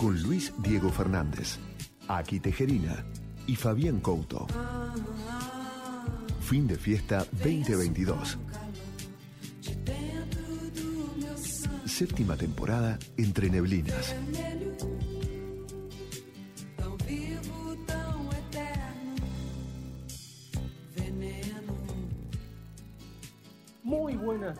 con Luis Diego Fernández, Aki Tejerina y Fabián Couto. Fin de fiesta 2022. Séptima temporada entre neblinas.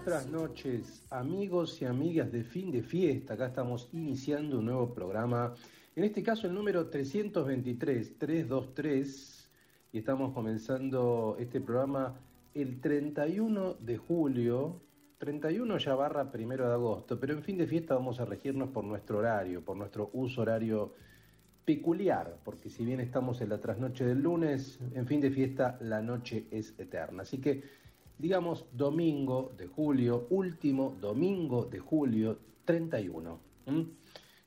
Buenas noches, amigos y amigas de fin de fiesta. Acá estamos iniciando un nuevo programa, en este caso el número 323, 323, y estamos comenzando este programa el 31 de julio, 31 ya barra primero de agosto, pero en fin de fiesta vamos a regirnos por nuestro horario, por nuestro uso horario peculiar, porque si bien estamos en la trasnoche del lunes, en fin de fiesta la noche es eterna. Así que digamos domingo de julio, último domingo de julio 31.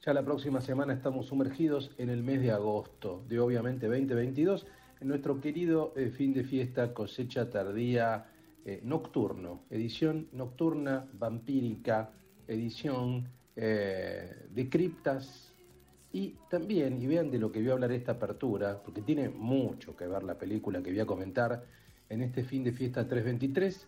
Ya la próxima semana estamos sumergidos en el mes de agosto de obviamente 2022, en nuestro querido eh, fin de fiesta cosecha tardía eh, nocturno, edición nocturna vampírica, edición eh, de criptas y también, y vean de lo que voy a hablar esta apertura, porque tiene mucho que ver la película que voy a comentar, en este fin de fiesta 323,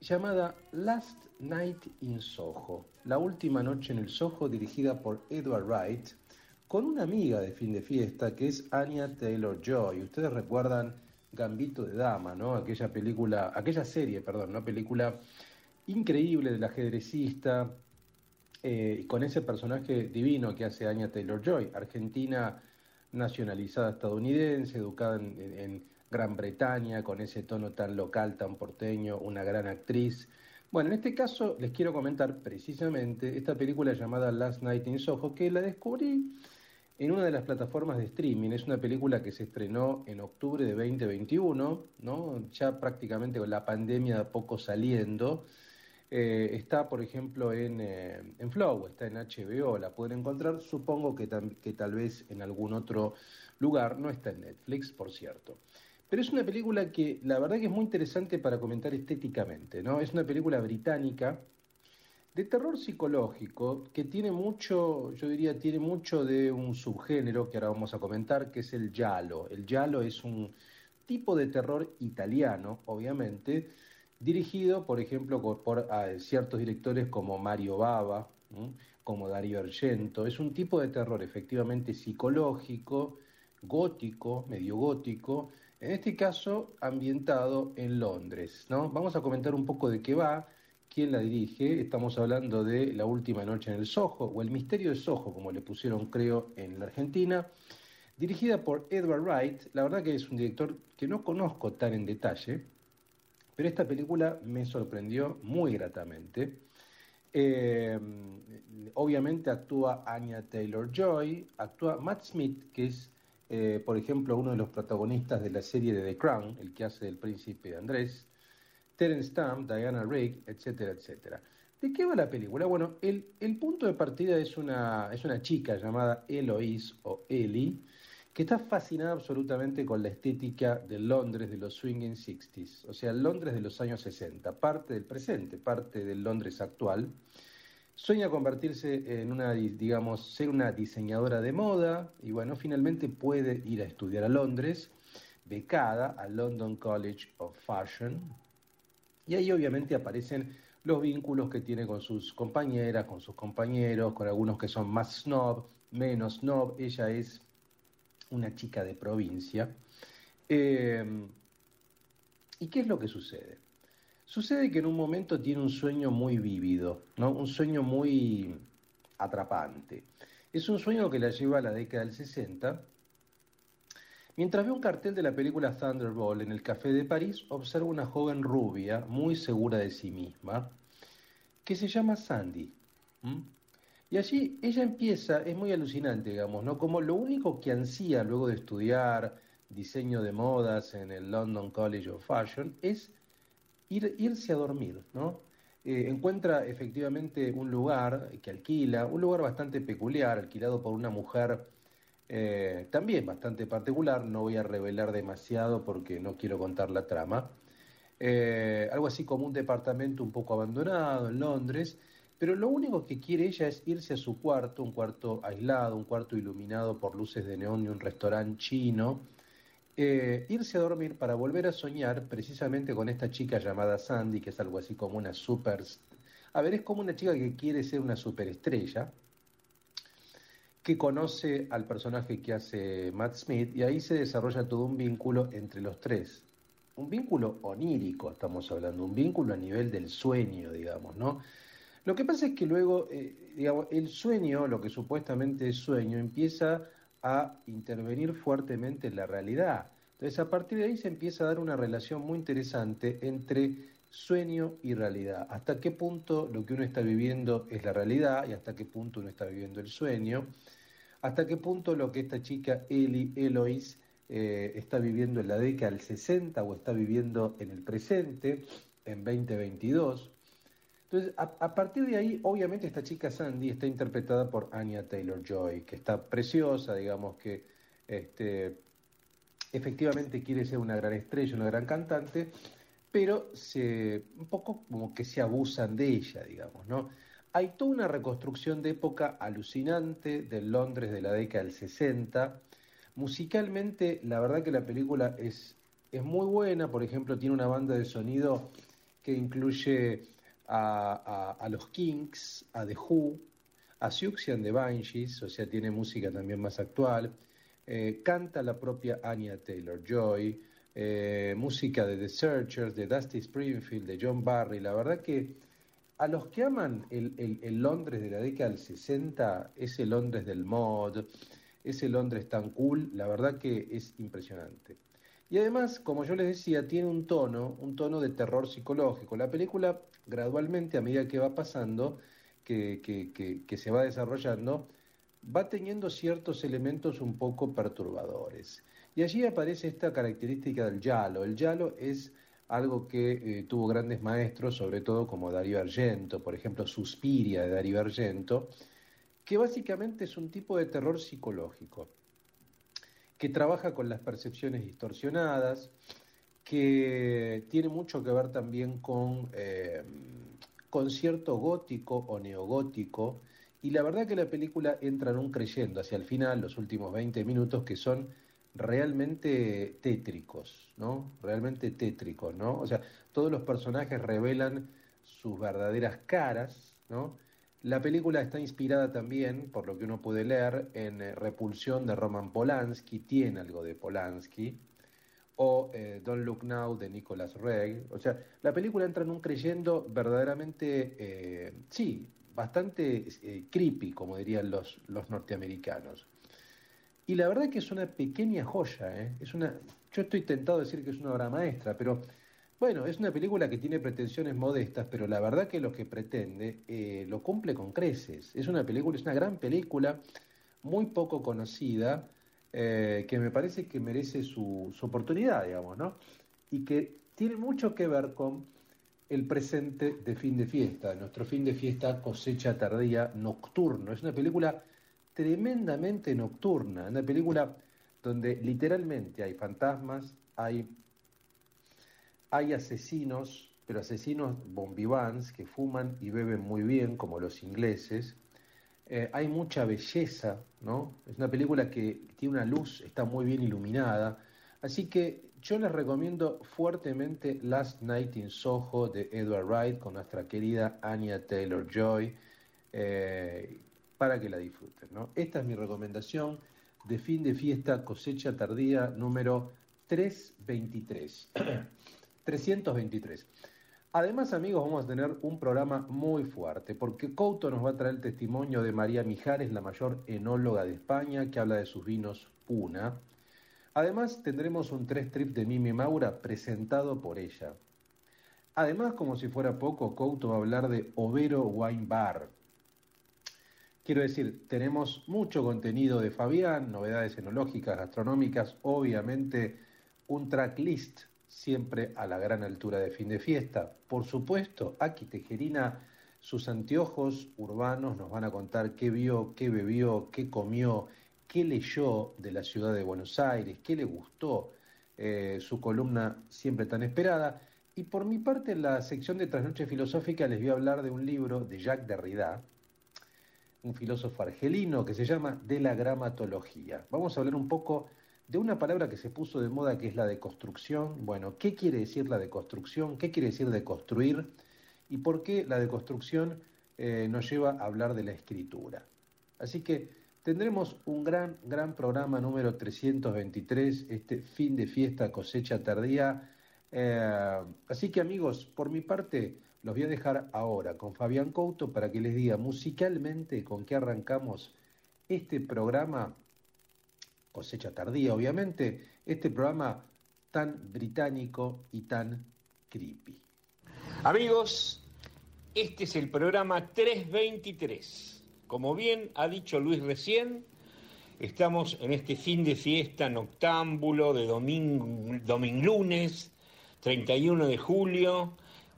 llamada Last Night in Soho, la última noche en el Soho, dirigida por Edward Wright, con una amiga de fin de fiesta que es Anya Taylor Joy. Ustedes recuerdan Gambito de Dama, ¿no? Aquella película, aquella serie, perdón, una película increíble del ajedrecista, eh, con ese personaje divino que hace Anya Taylor Joy, argentina nacionalizada estadounidense, educada en Gran Bretaña, con ese tono tan local, tan porteño, una gran actriz. Bueno, en este caso les quiero comentar precisamente esta película llamada Last Night in Soho, que la descubrí en una de las plataformas de streaming. Es una película que se estrenó en octubre de 2021, ¿no? ya prácticamente con la pandemia de poco saliendo. Eh, está, por ejemplo, en, eh, en, Flow, está en HBO, la pueden encontrar. Supongo que, que tal vez en algún otro lugar, no está en Netflix, por cierto. Pero es una película que la verdad que es muy interesante para comentar estéticamente, ¿no? Es una película británica de terror psicológico que tiene mucho, yo diría, tiene mucho de un subgénero que ahora vamos a comentar, que es el giallo. El giallo es un tipo de terror italiano, obviamente, dirigido, por ejemplo, por, ciertos directores como Mario Bava, como Dario Argento. Es un tipo de terror efectivamente psicológico, gótico, medio gótico, en este caso ambientado en Londres. ¿no? Vamos a comentar un poco de qué va, quién la dirige. Estamos hablando de La Última Noche en el Soho, o El Misterio de Soho, como le pusieron creo en la Argentina, dirigida por Edward Wright. La verdad que es un director que no conozco tan en detalle, pero esta película me sorprendió muy gratamente. Eh, obviamente actúa Anya Taylor Joy, actúa Matt Smith, que es eh, por ejemplo, uno de los protagonistas de la serie de The Crown, el que hace del príncipe Andrés, Terence Stamp, Diana Rigg, etcétera, etcétera. ¿De qué va la película? Bueno, el, punto de partida es una, es una chica llamada Eloise o Ellie, que está fascinada absolutamente con la estética de Londres de los swinging 60s, o sea, Londres de los años 60, parte del presente, parte del Londres actual. Sueña convertirse en una, digamos, ser una diseñadora de moda y bueno, finalmente puede ir a estudiar a Londres, becada al London College of Fashion. Y ahí obviamente aparecen los vínculos que tiene con sus compañeras, con sus compañeros, con algunos que son más snob, menos snob. Ella es una chica de provincia. Eh, ¿Y qué es lo que sucede? Sucede que en un momento tiene un sueño muy vívido, ¿no? un sueño muy atrapante. Es un sueño que la lleva a la década del 60. Mientras ve un cartel de la película Thunderbolt en el Café de París, observa una joven rubia, muy segura de sí misma, que se llama Sandy. Y allí ella empieza, es muy alucinante, digamos, ¿no? Como lo único que ansía luego de estudiar diseño de modas en el London College of Fashion es irse a dormir, ¿no? Eh, encuentra efectivamente un lugar que alquila, un lugar bastante peculiar, alquilado por una mujer eh, también bastante particular, no voy a revelar demasiado porque no quiero contar la trama. Eh, algo así como un departamento un poco abandonado en Londres, pero lo único que quiere ella es irse a su cuarto, un cuarto aislado, un cuarto iluminado por luces de neón y un restaurante chino, eh, irse a dormir para volver a soñar precisamente con esta chica llamada Sandy, que es algo así como una super... A ver, es como una chica que quiere ser una superestrella, que conoce al personaje que hace Matt Smith y ahí se desarrolla todo un vínculo entre los tres. Un vínculo onírico, estamos hablando, un vínculo a nivel del sueño, digamos, ¿no? Lo que pasa es que luego, eh, digamos, el sueño, lo que supuestamente es sueño, empieza a intervenir fuertemente en la realidad. Entonces, a partir de ahí se empieza a dar una relación muy interesante entre sueño y realidad. Hasta qué punto lo que uno está viviendo es la realidad y hasta qué punto uno está viviendo el sueño. Hasta qué punto lo que esta chica Eli Elois eh, está viviendo en la década del 60 o está viviendo en el presente, en 2022. Entonces, a, partir de ahí, obviamente esta chica Sandy está interpretada por Anya Taylor Joy, que está preciosa, digamos que este, efectivamente quiere ser una gran estrella, una gran cantante, pero se, un poco como que se abusan de ella, digamos, ¿no? Hay toda una reconstrucción de época alucinante del Londres de la década del 60. Musicalmente, la verdad que la película es, es muy buena, por ejemplo, tiene una banda de sonido que incluye a, los Kings, a The Who, a Siouxsie and the Banshees, o sea, tiene música también más actual. Eh, canta la propia Anya Taylor Joy, eh, música de The Searchers, de Dusty Springfield, de John Barry. La verdad que a los que aman el, el, Londres de la década del 60, ese Londres del mod, ese Londres tan cool, la verdad que es impresionante. Y además, como yo les decía, tiene un tono, un tono de terror psicológico. La película gradualmente, a medida que va pasando, que, que, se va desarrollando, va teniendo ciertos elementos un poco perturbadores. Y allí aparece esta característica del yalo. El yalo es algo que eh, tuvo grandes maestros, sobre todo como Darío Argento, por ejemplo, Suspiria de Darío Argento, que básicamente es un tipo de terror psicológico que trabaja con las percepciones distorsionadas, que tiene mucho que ver también con, eh, con cierto gótico o neogótico, y la verdad que la película entra en un creyendo hacia el final, los últimos 20 minutos, que son realmente tétricos, ¿no? Realmente tétricos, ¿no? O sea, todos los personajes revelan sus verdaderas caras, ¿no? La película está inspirada también, por lo que uno puede leer, en eh, Repulsión de Roman Polanski, tiene algo de Polanski, o eh, Don't Look Now de Nicolas Reg. O sea, la película entra en un creyendo verdaderamente, eh, sí, bastante creepy, como dirían los, los norteamericanos. Y la verdad que es una pequeña joya, es una, yo estoy tentado a decir que es una obra maestra, pero bueno, es una película que tiene pretensiones modestas, pero la verdad que lo que pretende eh, lo cumple con creces. Es una película, es una gran película, muy poco conocida, eh, que me parece que merece su, oportunidad, digamos, ¿no? Y que tiene mucho que ver con el presente de fin de fiesta, nuestro fin de fiesta cosecha tardía nocturno. Es una película tremendamente nocturna, una película donde literalmente hay fantasmas, hay hay asesinos, pero asesinos bombivans que fuman y beben muy bien, como los ingleses. Eh, hay mucha belleza, ¿no? Es una película que tiene una luz, está muy bien iluminada. Así que yo les recomiendo fuertemente Last Night in Soho de Edward Wright con nuestra querida Anya Taylor Joy eh, para que la disfruten. ¿no? Esta es mi recomendación de fin de fiesta cosecha tardía número 323. 323. Además, amigos, vamos a tener un programa muy fuerte, porque Couto nos va a traer el testimonio de María Mijares, la mayor enóloga de España, que habla de sus vinos Puna. Además, tendremos un tres trip de Mimi Maura presentado por ella. Además, como si fuera poco, Couto va a hablar de Overo Wine Bar. Quiero decir, tenemos mucho contenido de Fabián, novedades enológicas, gastronómicas, obviamente un tracklist siempre a la gran altura de fin de fiesta. Por supuesto, aquí Tejerina, sus anteojos urbanos nos van a contar qué vio, qué bebió, qué comió, qué leyó de la ciudad de Buenos Aires, qué le gustó, eh, su columna siempre tan esperada. Y por mi parte, en la sección de Trasnoche Filosófica les voy a hablar de un libro de Jacques Derrida, un filósofo argelino que se llama De la gramatología. Vamos a hablar un poco de una palabra que se puso de moda que es la de construcción. Bueno, ¿qué quiere decir la de construcción? ¿Qué quiere decir de construir? ¿Y por qué la de construcción eh, nos lleva a hablar de la escritura? Así que tendremos un gran, gran programa número 323, este fin de fiesta cosecha tardía. Eh, así que amigos, por mi parte, los voy a dejar ahora con Fabián Couto para que les diga musicalmente con qué arrancamos este programa, cosecha tardía obviamente, este programa tan británico y tan creepy. Amigos, este es el programa 323. Como bien ha dicho Luis recién, estamos en este fin de fiesta noctámbulo de domingo, lunes, 31 de julio,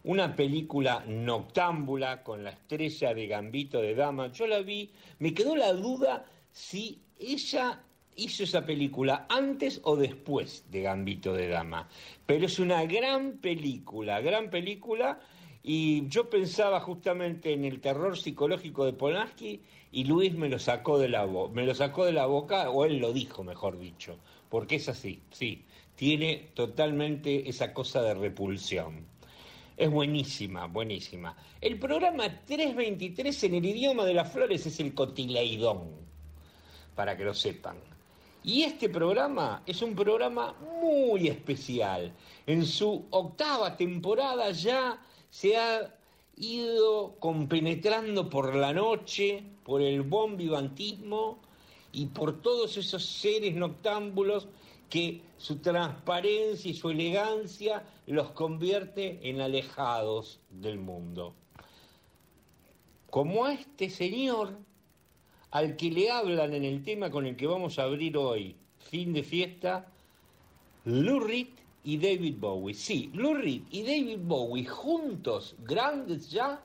una película noctámbula con la estrella de Gambito de Dama. Yo la vi, me quedó la duda si ella hizo esa película antes o después de Gambito de Dama. Pero es una gran película, gran película. Y yo pensaba justamente en el terror psicológico de Polanski y Luis me lo sacó de la me lo sacó de la boca o él lo dijo, mejor dicho, porque es así, sí, tiene totalmente esa cosa de repulsión. Es buenísima, buenísima. El programa 323 en el idioma de las flores es el cotileidón, para que lo sepan. Y este programa es un programa muy especial. En su octava temporada ya se ha ido compenetrando por la noche, por el bon vivantismo y por todos esos seres noctámbulos que su transparencia y su elegancia los convierte en alejados del mundo. Como este señor al que le hablan en el tema con el que vamos a abrir hoy, fin de fiesta, Lou Reed y David Bowie. Sí, Lou Reed y David Bowie juntos, grandes ya,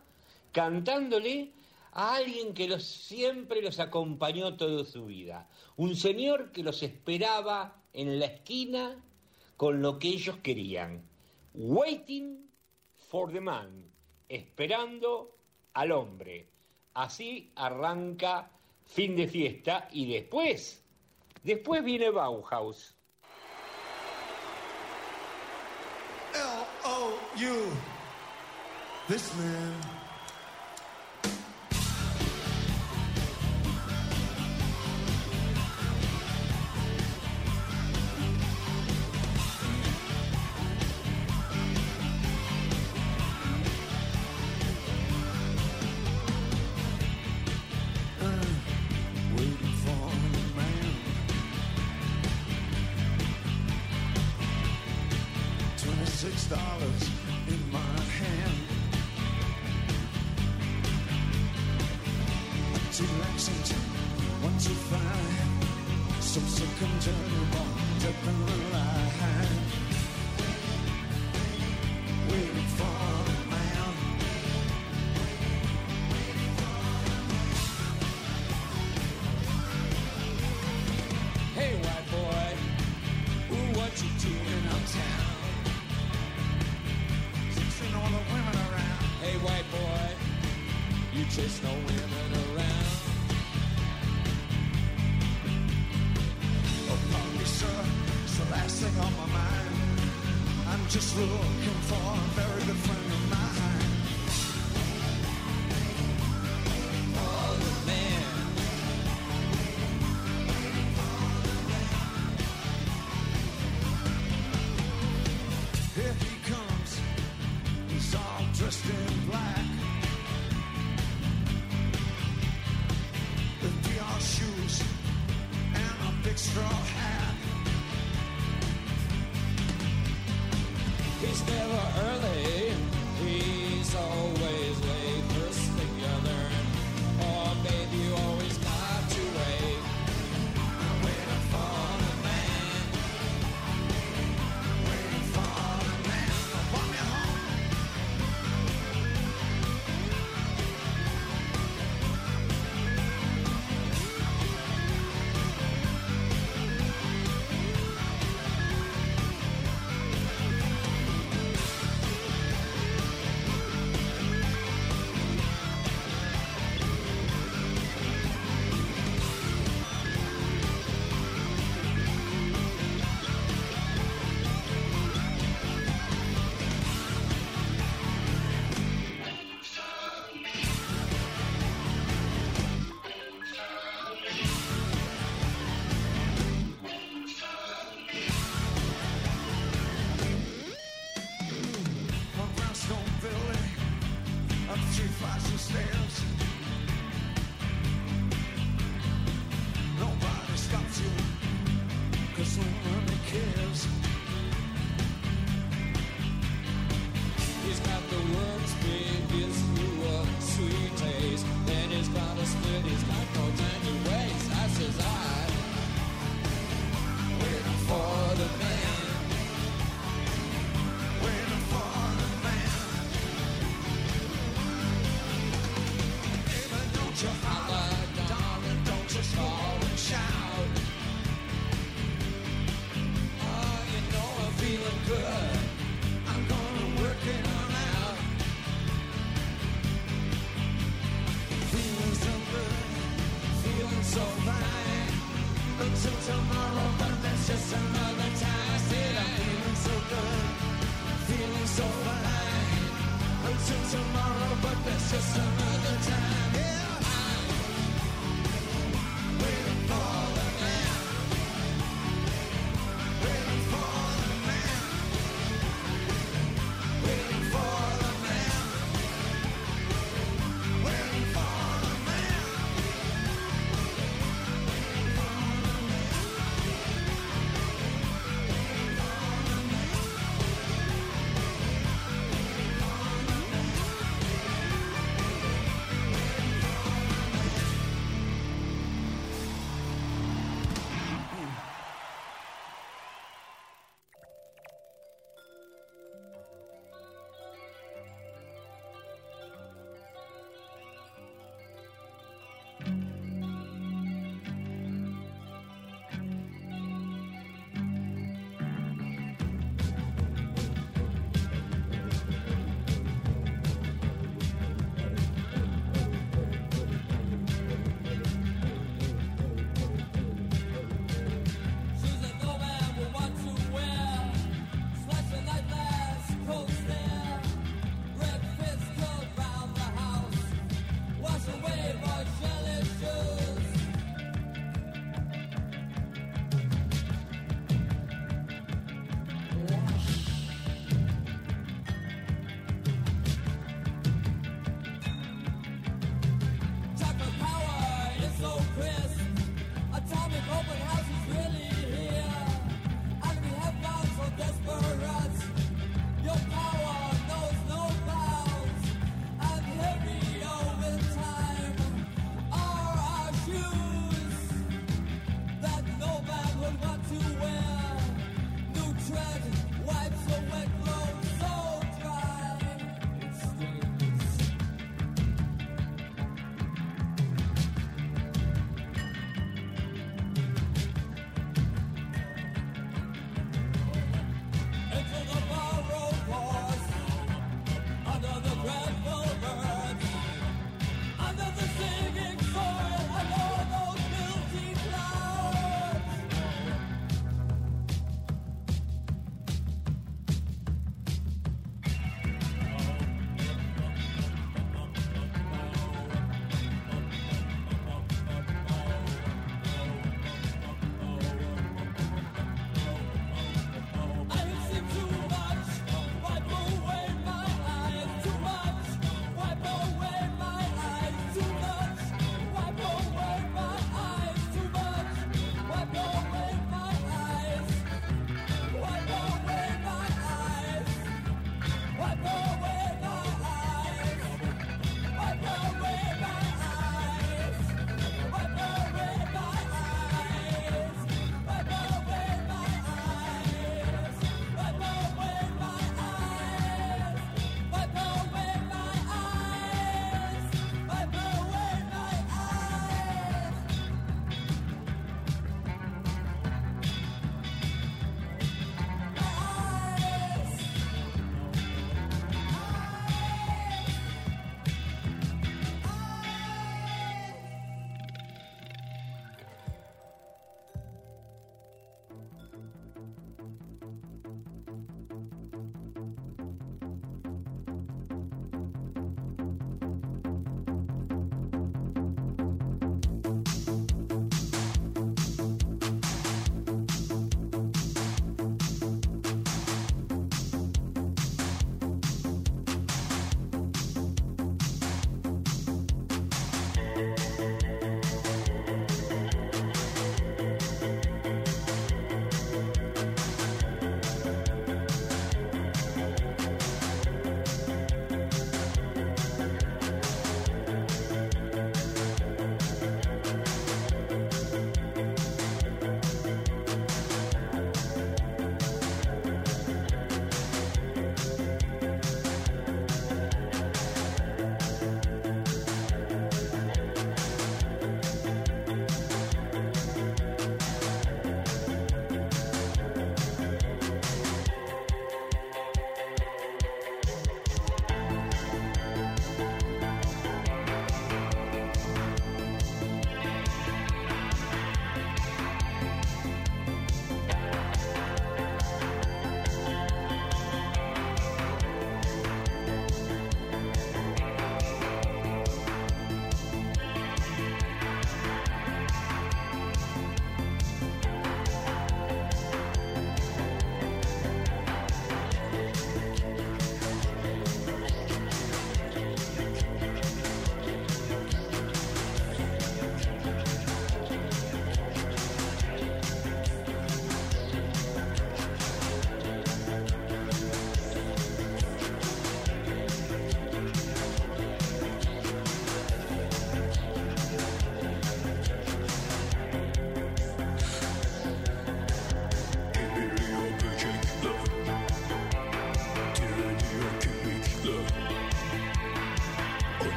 cantándole a alguien que los, siempre los acompañó toda su vida. Un señor que los esperaba en la esquina con lo que ellos querían. Waiting for the man, esperando al hombre. Así arranca fin de fiesta y después, después viene Bauhaus. L-O-U, this man.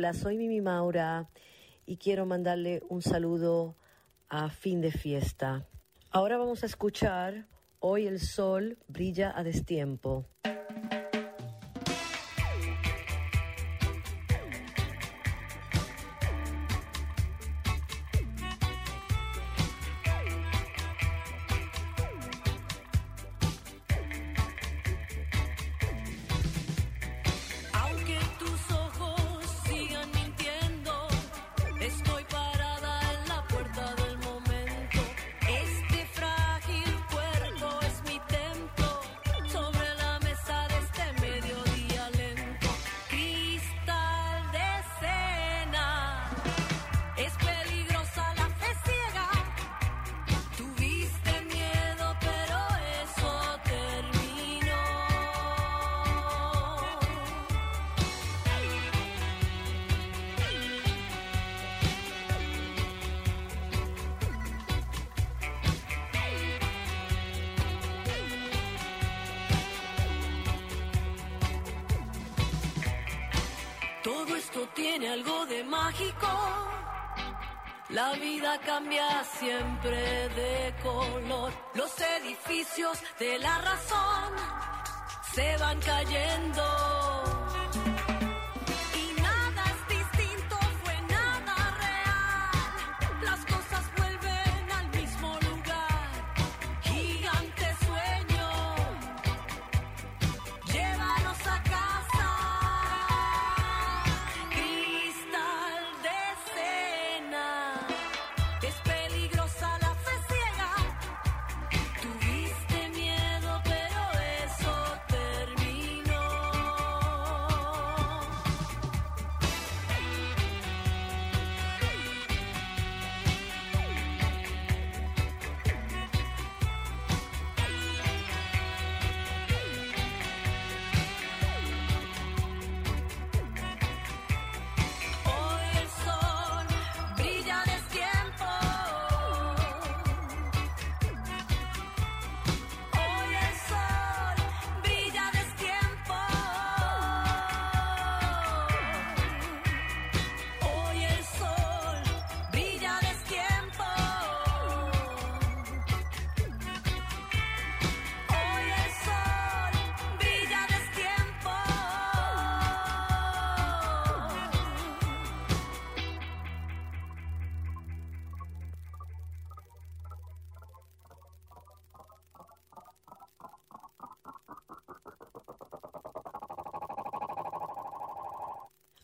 Hola, soy Mimi Maura y quiero mandarle un saludo a fin de fiesta. Ahora vamos a escuchar Hoy el sol brilla a destiempo. de color. Los edificios de la razón se van cayendo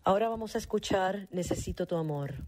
Ahora vamos a escuchar Necesito tu amor.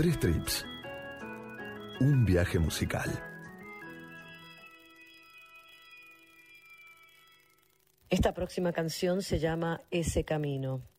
Tres trips. Un viaje musical. Esta próxima canción se llama Ese Camino.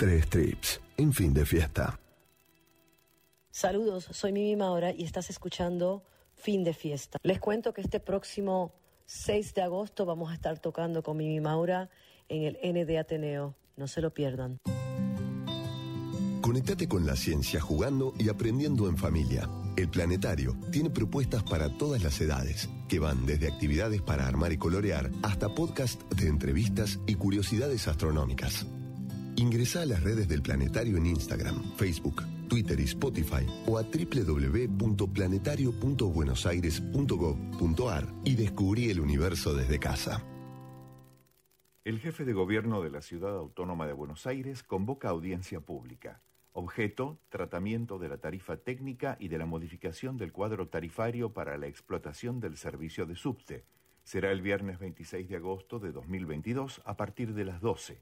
Tres trips en fin de fiesta. Saludos, soy Mimi Maura y estás escuchando Fin de Fiesta. Les cuento que este próximo 6 de agosto vamos a estar tocando con Mimi Maura en el ND Ateneo. No se lo pierdan. Conectate con la ciencia jugando y aprendiendo en familia. El Planetario tiene propuestas para todas las edades, que van desde actividades para armar y colorear hasta podcast de entrevistas y curiosidades astronómicas. Ingresa a las redes del Planetario en Instagram, Facebook, Twitter y Spotify o a www.planetario.buenosaires.gov.ar y descubrí el universo desde casa. El jefe de gobierno de la Ciudad Autónoma de Buenos Aires convoca audiencia pública. Objeto, tratamiento de la tarifa técnica y de la modificación del cuadro tarifario para la explotación del servicio de subte. Será el viernes 26 de agosto de 2022 a partir de las 12.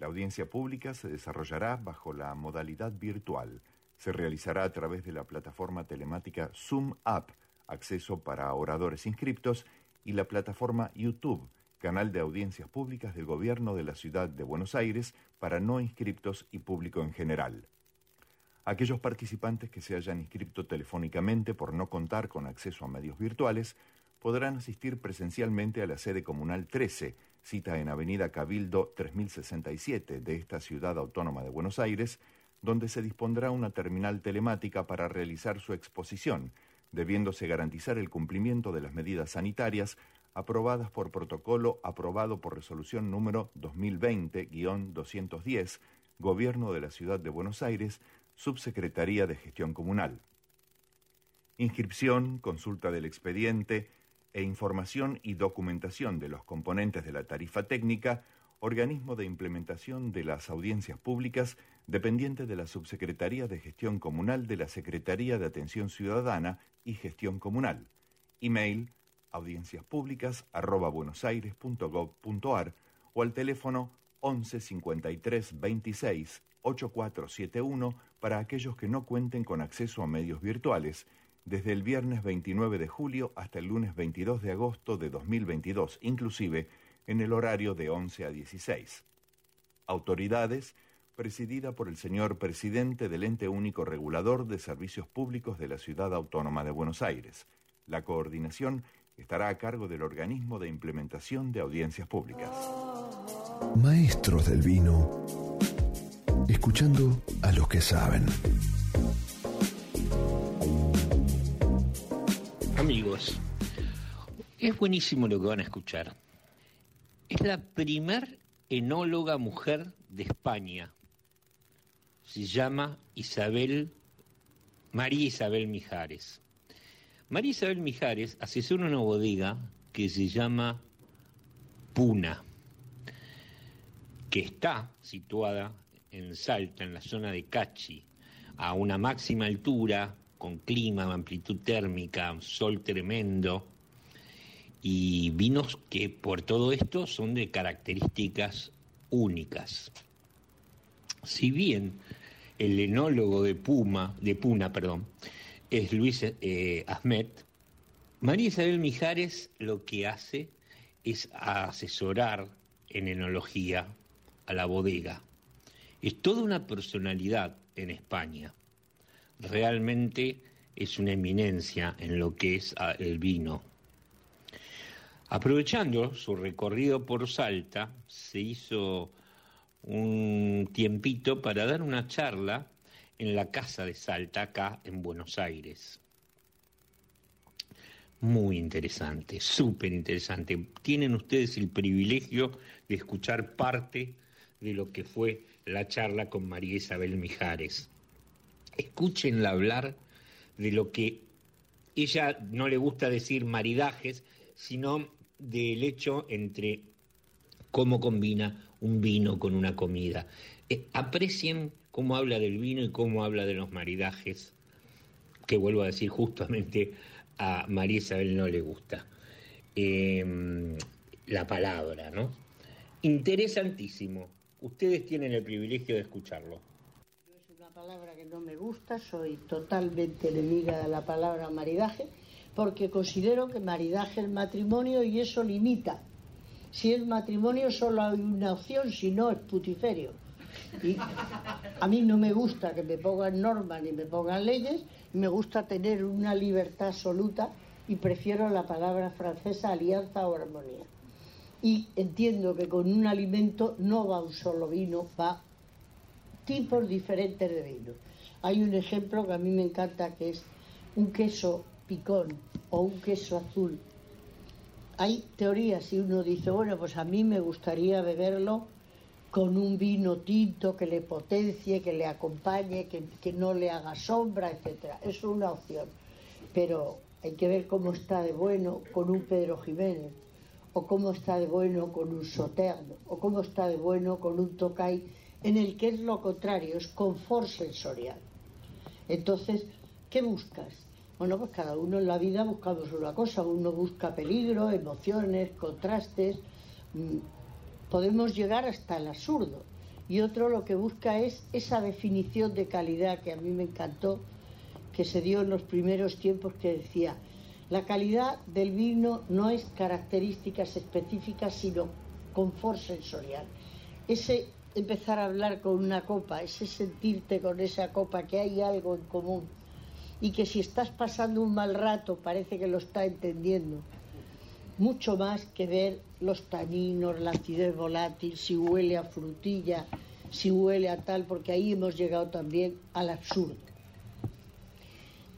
La audiencia pública se desarrollará bajo la modalidad virtual. Se realizará a través de la plataforma telemática Zoom App, acceso para oradores inscriptos, y la plataforma YouTube, canal de audiencias públicas del Gobierno de la Ciudad de Buenos Aires para no inscriptos y público en general. Aquellos participantes que se hayan inscrito telefónicamente por no contar con acceso a medios virtuales podrán asistir presencialmente a la sede comunal 13, cita en Avenida Cabildo 3067 de esta ciudad autónoma de Buenos Aires, donde se dispondrá una terminal telemática para realizar su exposición, debiéndose garantizar el cumplimiento de las medidas sanitarias aprobadas por protocolo aprobado por resolución número 2020-210, Gobierno de la Ciudad de Buenos Aires, Subsecretaría de Gestión Comunal. Inscripción, consulta del expediente e información y documentación de los componentes de la tarifa técnica, organismo de implementación de las audiencias públicas dependiente de la Subsecretaría de Gestión Comunal de la Secretaría de Atención Ciudadana y Gestión Comunal. Email audienciaspúblicas@buenosaires.gov.ar o al teléfono 11 53 26 8471 para aquellos que no cuenten con acceso a medios virtuales desde el viernes 29 de julio hasta el lunes 22 de agosto de 2022, inclusive en el horario de 11 a 16. Autoridades, presidida por el señor presidente del Ente Único Regulador de Servicios Públicos de la Ciudad Autónoma de Buenos Aires. La coordinación estará a cargo del organismo de implementación de audiencias públicas. Maestros del vino, escuchando a los que saben. Amigos, es buenísimo lo que van a escuchar. Es la primer enóloga mujer de España. Se llama Isabel, María Isabel Mijares. María Isabel Mijares asesora una bodega que se llama Puna, que está situada en Salta, en la zona de Cachi, a una máxima altura, con clima, amplitud térmica, sol tremendo, y vinos que por todo esto son de características únicas. Si bien el enólogo de Puma, de Puna, perdón, es Luis eh, María Isabel Mijares lo que hace es asesorar en enología a la bodega. Es toda una personalidad en España. Realmente es una eminencia en lo que es ah, el vino. Aprovechando su recorrido por Salta, se hizo un tiempito para dar una charla en la Casa de Salta, acá en Buenos Aires. Muy interesante, súper interesante. Tienen ustedes el privilegio de escuchar parte de lo que fue la charla con María Isabel Mijares. Escúchenla hablar de lo que ella no le gusta decir maridajes, sino del hecho entre cómo combina un vino con una comida. Eh, aprecien cómo habla del vino y cómo habla de los maridajes, que vuelvo a decir justamente a María Isabel no le gusta. Em, la palabra, ¿no? Interesantísimo. Ustedes tienen el privilegio de escucharlo. Palabra que no me gusta, soy totalmente enemiga de la palabra maridaje, porque considero que maridaje es matrimonio y eso limita. Si es matrimonio solo hay una opción, si no es putiferio. Y a mí no me gusta que me pongan normas ni me pongan leyes, me gusta tener una libertad absoluta y prefiero la palabra francesa alianza o armonía. Y entiendo que con un alimento no va un solo vino, va tipos diferentes de vino. Hay un ejemplo que a mí me encanta que es un queso picón o un queso azul. Hay teorías y uno dice, bueno, pues a mí me gustaría beberlo con un vino tinto que le potencie, que le acompañe, que, que no le haga sombra, etcétera. Es una opción. Pero hay que ver cómo está de bueno con un Pedro Jiménez, o cómo está de bueno con un Soterno, o cómo está de bueno con un Tocay, en el que es lo contrario, es confort sensorial. Entonces, ¿qué buscas? Bueno, pues cada uno en la vida buscamos una cosa, uno busca peligro, emociones, contrastes, mm, podemos llegar hasta el absurdo. Y otro lo que busca es esa definición de calidad que a mí me encantó, que se dio en los primeros tiempos, que decía, la calidad del vino no es características específicas, sino confort sensorial. Ese empezar a hablar con una copa, ese sentirte con esa copa, que hay algo en común y que si estás pasando un mal rato parece que lo está entendiendo. Mucho más que ver los taninos, la acidez volátil, si huele a frutilla, si huele a tal, porque ahí hemos llegado también al absurdo.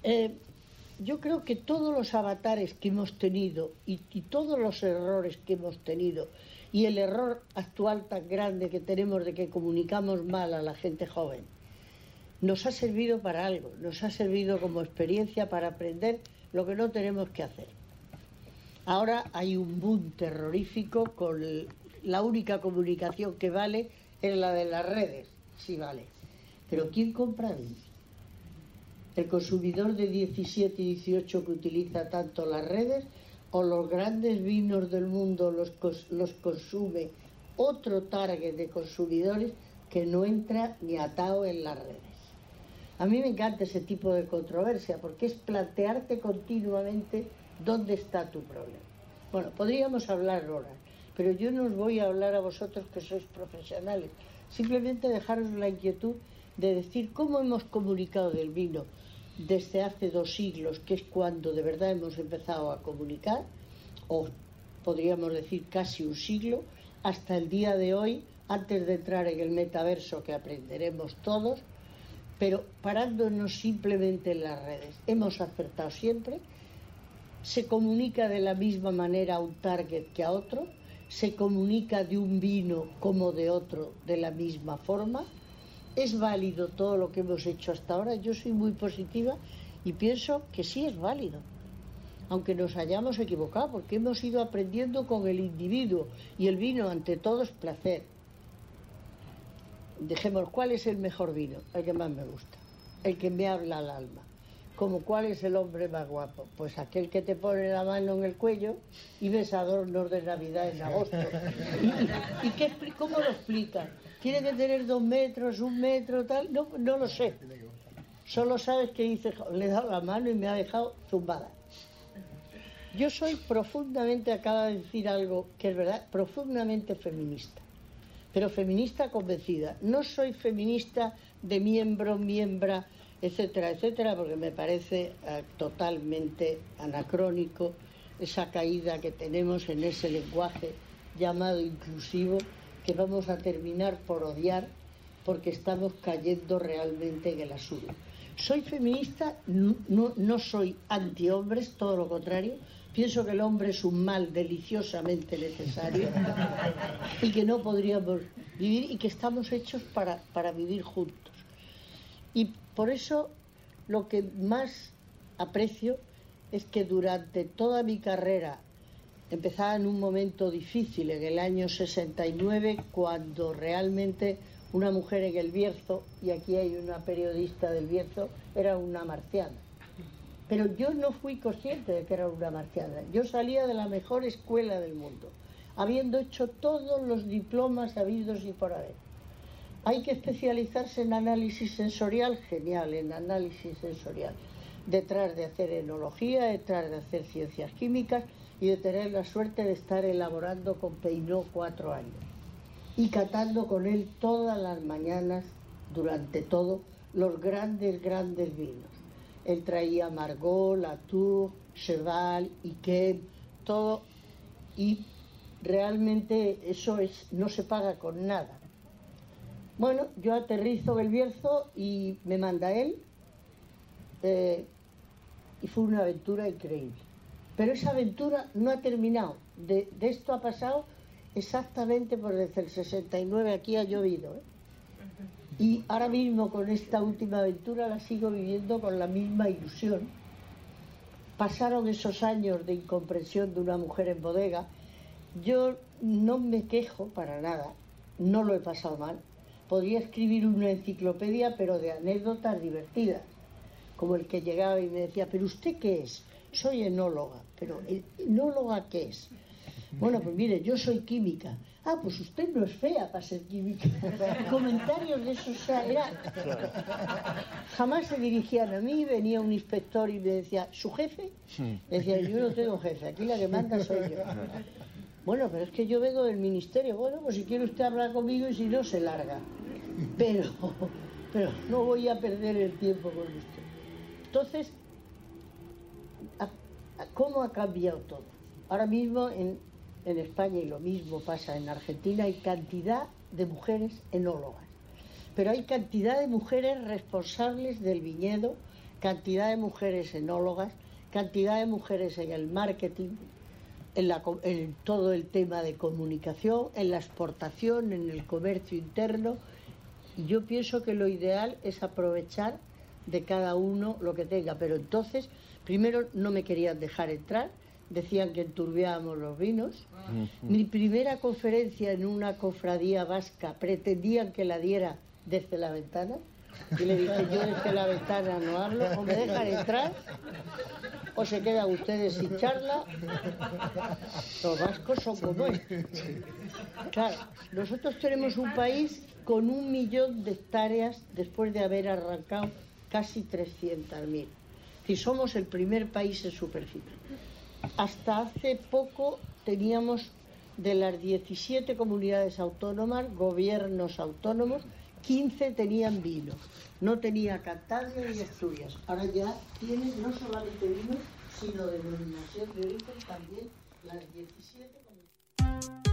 Eh, yo creo que todos los avatares que hemos tenido y, y todos los errores que hemos tenido y el error actual tan grande que tenemos de que comunicamos mal a la gente joven, nos ha servido para algo, nos ha servido como experiencia para aprender lo que no tenemos que hacer. Ahora hay un boom terrorífico con la única comunicación que vale es la de las redes, sí vale. Pero ¿quién compra vino? ¿El consumidor de 17 y 18 que utiliza tanto las redes o los grandes vinos del mundo los, los consume otro target de consumidores que no entra ni atado en las redes? A mí me encanta ese tipo de controversia porque es plantearte continuamente dónde está tu problema. Bueno, podríamos hablar horas, pero yo no os voy a hablar a vosotros que sois profesionales. Simplemente dejaros la inquietud de decir cómo hemos comunicado del vino desde hace dos siglos, que es cuando de verdad hemos empezado a comunicar, o podríamos decir casi un siglo, hasta el día de hoy, antes de entrar en el metaverso que aprenderemos todos, pero parándonos simplemente en las redes. Hemos acertado siempre, se comunica de la misma manera a un target que a otro, se comunica de un vino como de otro de la misma forma. ¿Es válido todo lo que hemos hecho hasta ahora? Yo soy muy positiva y pienso que sí es válido, aunque nos hayamos equivocado, porque hemos ido aprendiendo con el individuo y el vino ante todo es placer dejemos, ¿cuál es el mejor vino? El que más me gusta, el que me habla al alma. Como cuál es el hombre más guapo, pues aquel que te pone la mano en el cuello y ves adornos de Navidad en agosto. ¿Y, y qué, cómo lo explica? ¿Tiene que tener dos metros, un metro, tal? No, no lo sé. Solo sabes que dice, le he dado la mano y me ha dejado zumbada. Yo soy profundamente, acaba de decir algo que es verdad, profundamente feminista pero feminista convencida. No soy feminista de miembro, miembra, etcétera, etcétera, porque me parece uh, totalmente anacrónico esa caída que tenemos en ese lenguaje llamado inclusivo que vamos a terminar por odiar porque estamos cayendo realmente en el absurdo. Soy feminista, no, no, no soy anti-hombres, todo lo contrario, Pienso que el hombre es un mal deliciosamente necesario y que no podríamos vivir y que estamos hechos para, para vivir juntos. Y por eso lo que más aprecio es que durante toda mi carrera, empezaba en un momento difícil, en el año 69, cuando realmente una mujer en el Bierzo, y aquí hay una periodista del Bierzo, era una marciana pero yo no fui consciente de que era una marciana. Yo salía de la mejor escuela del mundo, habiendo hecho todos los diplomas habidos y por haber. Hay que especializarse en análisis sensorial, genial, en análisis sensorial. Detrás de hacer enología, detrás de hacer ciencias químicas y de tener la suerte de estar elaborando con Peinó cuatro años. y catando con él todas las mañanas, durante todo, los grandes, grandes vinos. Él traía Margot, Latour, Cheval, Iquem, todo, y realmente eso es, no se paga con nada. Bueno, yo aterrizo el Bierzo y me manda él, eh, y fue una aventura increíble. Pero esa aventura no ha terminado. De, de esto ha pasado exactamente por desde el 69 aquí ha llovido. ¿eh? Y ahora mismo con esta última aventura la sigo viviendo con la misma ilusión. Pasaron esos años de incomprensión de una mujer en bodega. Yo no me quejo para nada, no lo he pasado mal. Podría escribir una enciclopedia, pero de anécdotas divertidas, como el que llegaba y me decía, ¿pero usted qué es? Soy enóloga, pero ¿enóloga qué es? Bueno, pues mire, yo soy química. Ah, pues usted no es fea para ser química. Comentarios de eso, o sea, era... Jamás se dirigían a mí, venía un inspector y me decía, ¿su jefe? Decía, yo no tengo jefe, aquí la que manda soy yo. Bueno, pero es que yo vengo del ministerio. Bueno, pues si quiere usted hablar conmigo y si no, se larga. Pero, pero no voy a perder el tiempo con usted. Entonces, ¿cómo ha cambiado todo? Ahora mismo en, en España, y lo mismo pasa en Argentina, hay cantidad de mujeres enólogas. Pero hay cantidad de mujeres responsables del viñedo, cantidad de mujeres enólogas, cantidad de mujeres en el marketing, en, la, en, todo el tema de comunicación, en la exportación, en el comercio interno. Yo pienso que lo ideal es aprovechar de cada uno lo que tenga. Pero entonces, primero no me querían dejar entrar, decían que enturbiábamos los vinos. Mi primera conferencia en una cofradía vasca pretendían que la diera desde la ventana. Y le dije, yo desde la ventana no hablo, o me dejan entrar, o se quedan ustedes sin charla. Los vascos son como es. Claro, nosotros tenemos un país con un millón de hectáreas después de haber arrancado casi 300.000. Si somos el primer país en superficie. Hasta hace poco teníamos de las 17 comunidades autónomas, gobiernos autónomos, 15 tenían vino. No tenía Cantabria ni Asturias. Ahora ya tienen no solamente vino, sino denominación de origen también las 17 comunidades.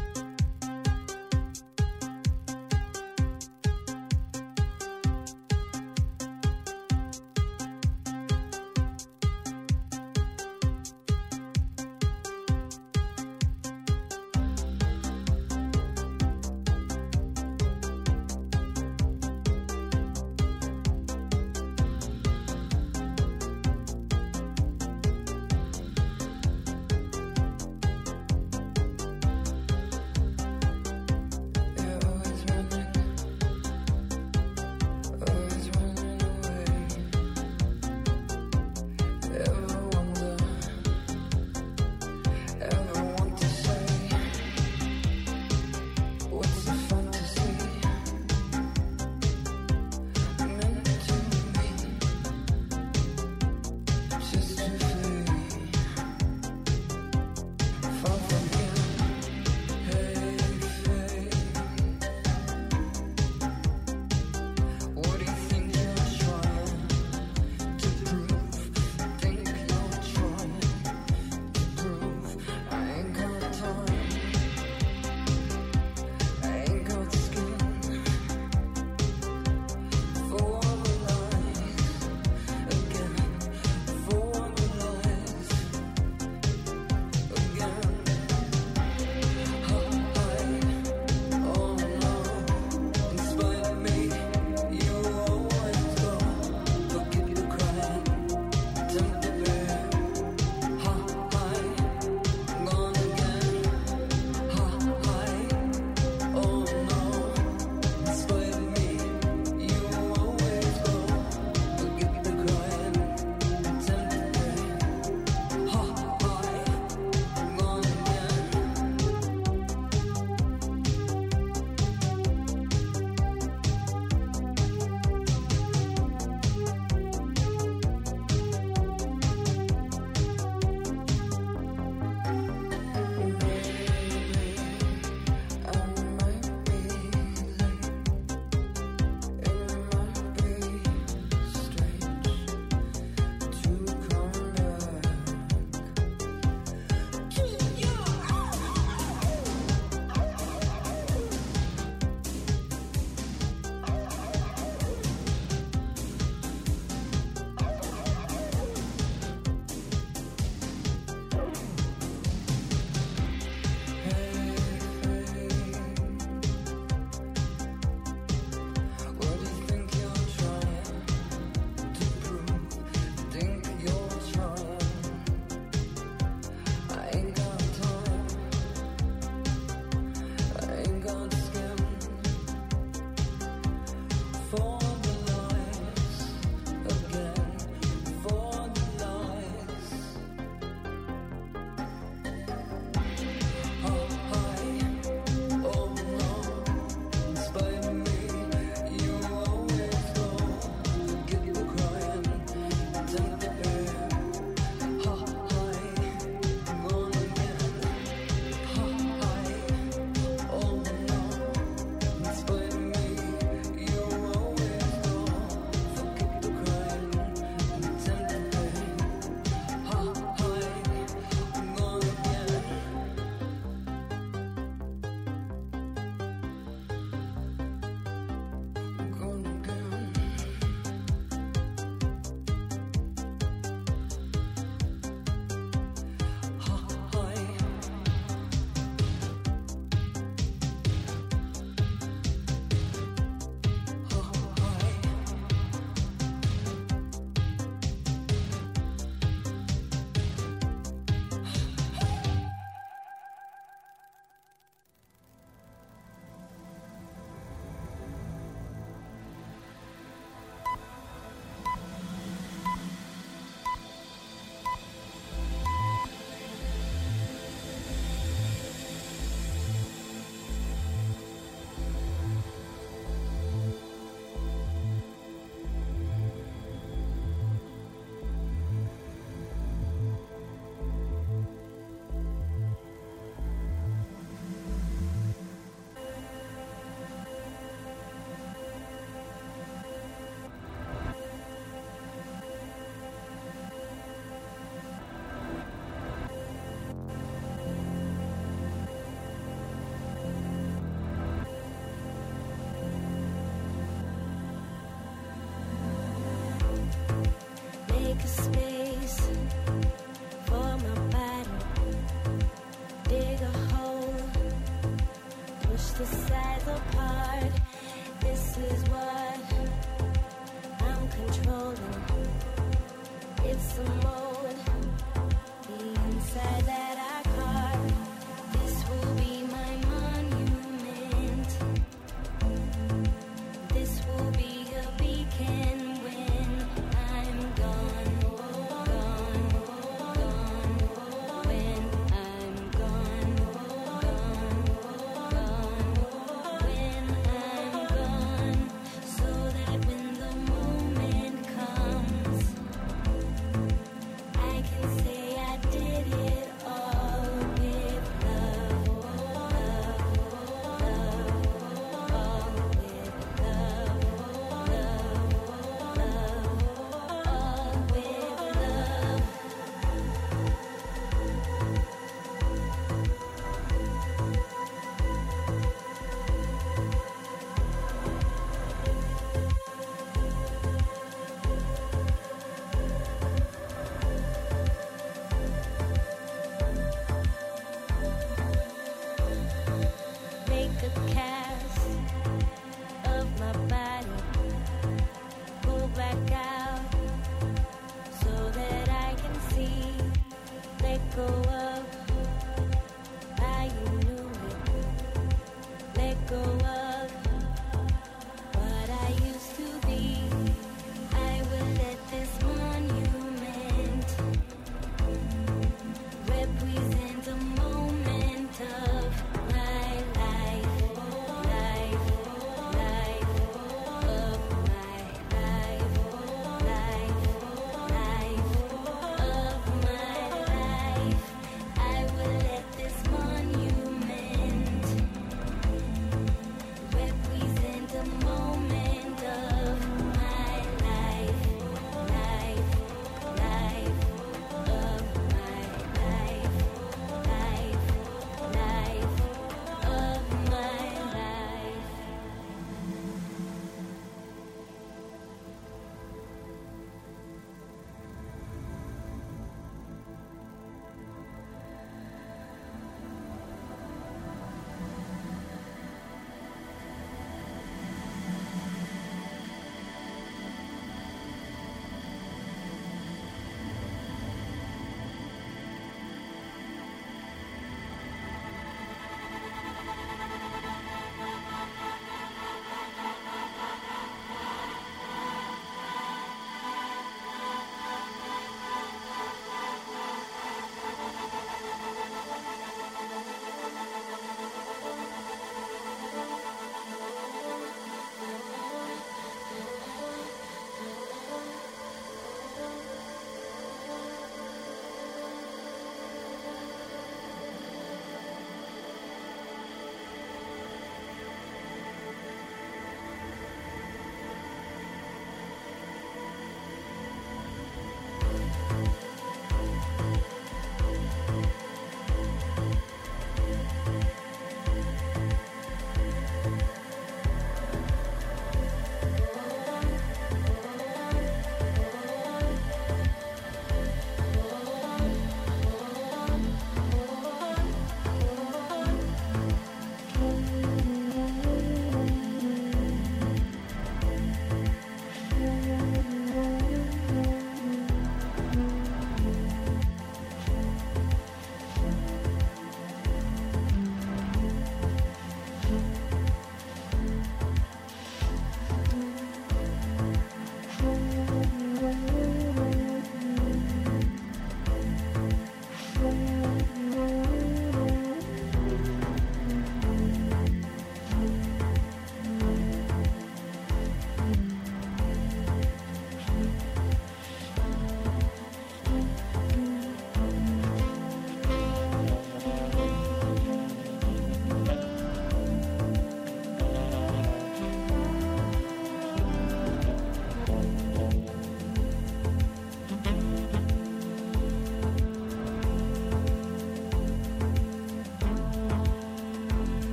Inside that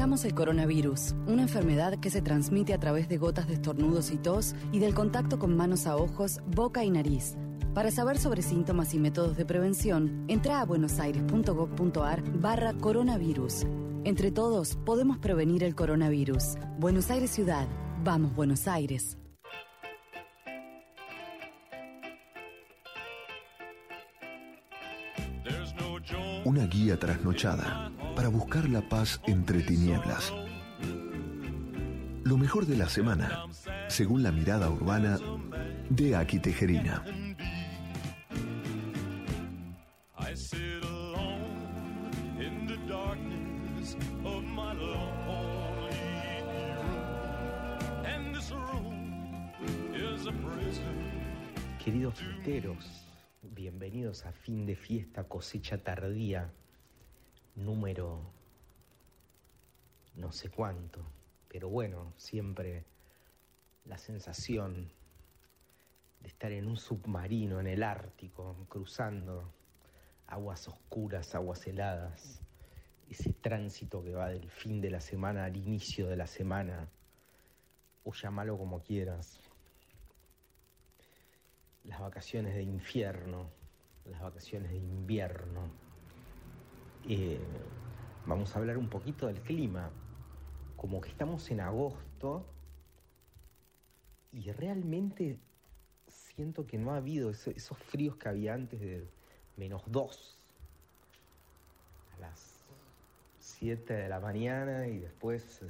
El coronavirus, una enfermedad que se transmite a través de gotas de estornudos y tos y del contacto con manos a ojos, boca y nariz. Para saber sobre síntomas y métodos de prevención, entra a buenosaires.gov.ar barra coronavirus. Entre todos podemos prevenir el coronavirus. Buenos Aires Ciudad. Vamos, Buenos Aires. Una guía trasnochada para buscar la paz entre tinieblas. Lo mejor de la semana, según la mirada urbana de Aki Tejerina. Queridos fiesteros, bienvenidos a fin de fiesta cosecha tardía, número no sé cuánto, pero bueno, siempre la sensación de estar en un submarino en el Ártico, cruzando aguas oscuras, aguas heladas, ese tránsito que va del fin de la semana al inicio de la semana, o llamalo como quieras, las vacaciones de infierno, las vacaciones de invierno. Eh, vamos a hablar un poquito del clima, como que estamos en agosto y realmente siento que no ha habido eso- esos fríos que había antes de menos 2 a las 7 de la mañana y después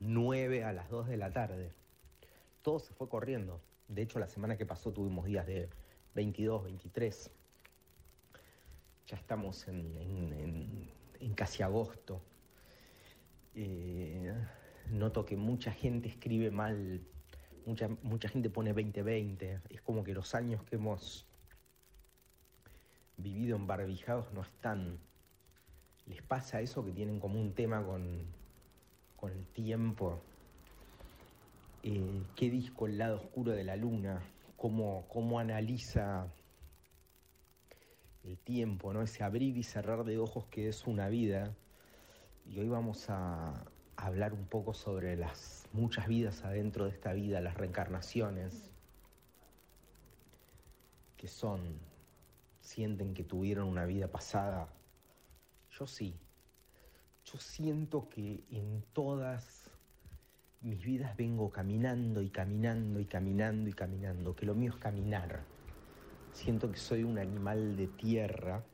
9 a las 2 de la tarde. Todo se fue corriendo. De hecho, la semana que pasó tuvimos días de 22, 23. Ya estamos en, casi agosto. Eh, noto que mucha gente escribe mal, mucha, mucha gente pone 2020. Es como que los años que hemos vivido embarbijados no están. ¿Les pasa eso que tienen como un tema con, con el tiempo? Eh, ¿Qué disco El lado oscuro de la luna? ¿Cómo, cómo analiza el tiempo, ¿no? Ese abrir y cerrar de ojos que es una vida. Y hoy vamos a hablar un poco sobre las muchas vidas adentro de esta vida, las reencarnaciones, que son, sienten que tuvieron una vida pasada. Yo sí. Yo siento que en todas mis vidas vengo caminando y caminando y caminando y caminando, que lo mío es caminar. Siento que soy un animal de tierra,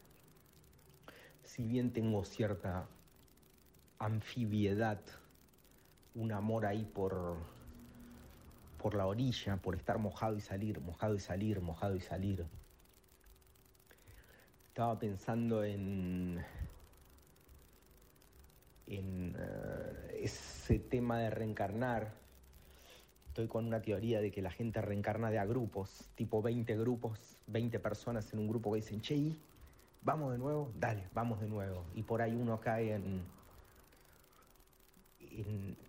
si bien tengo cierta anfibiedad, un amor ahí por, por la orilla, por estar mojado y salir, mojado y salir, mojado y salir. estaba pensando en, en eh, ese tema de reencarnar. Estoy con una teoría de que la gente reencarna de a grupos, tipo 20 grupos, 20 personas en un grupo que dicen, che, ¿y? vamos de nuevo, dale, vamos de nuevo. Y por ahí uno cae en,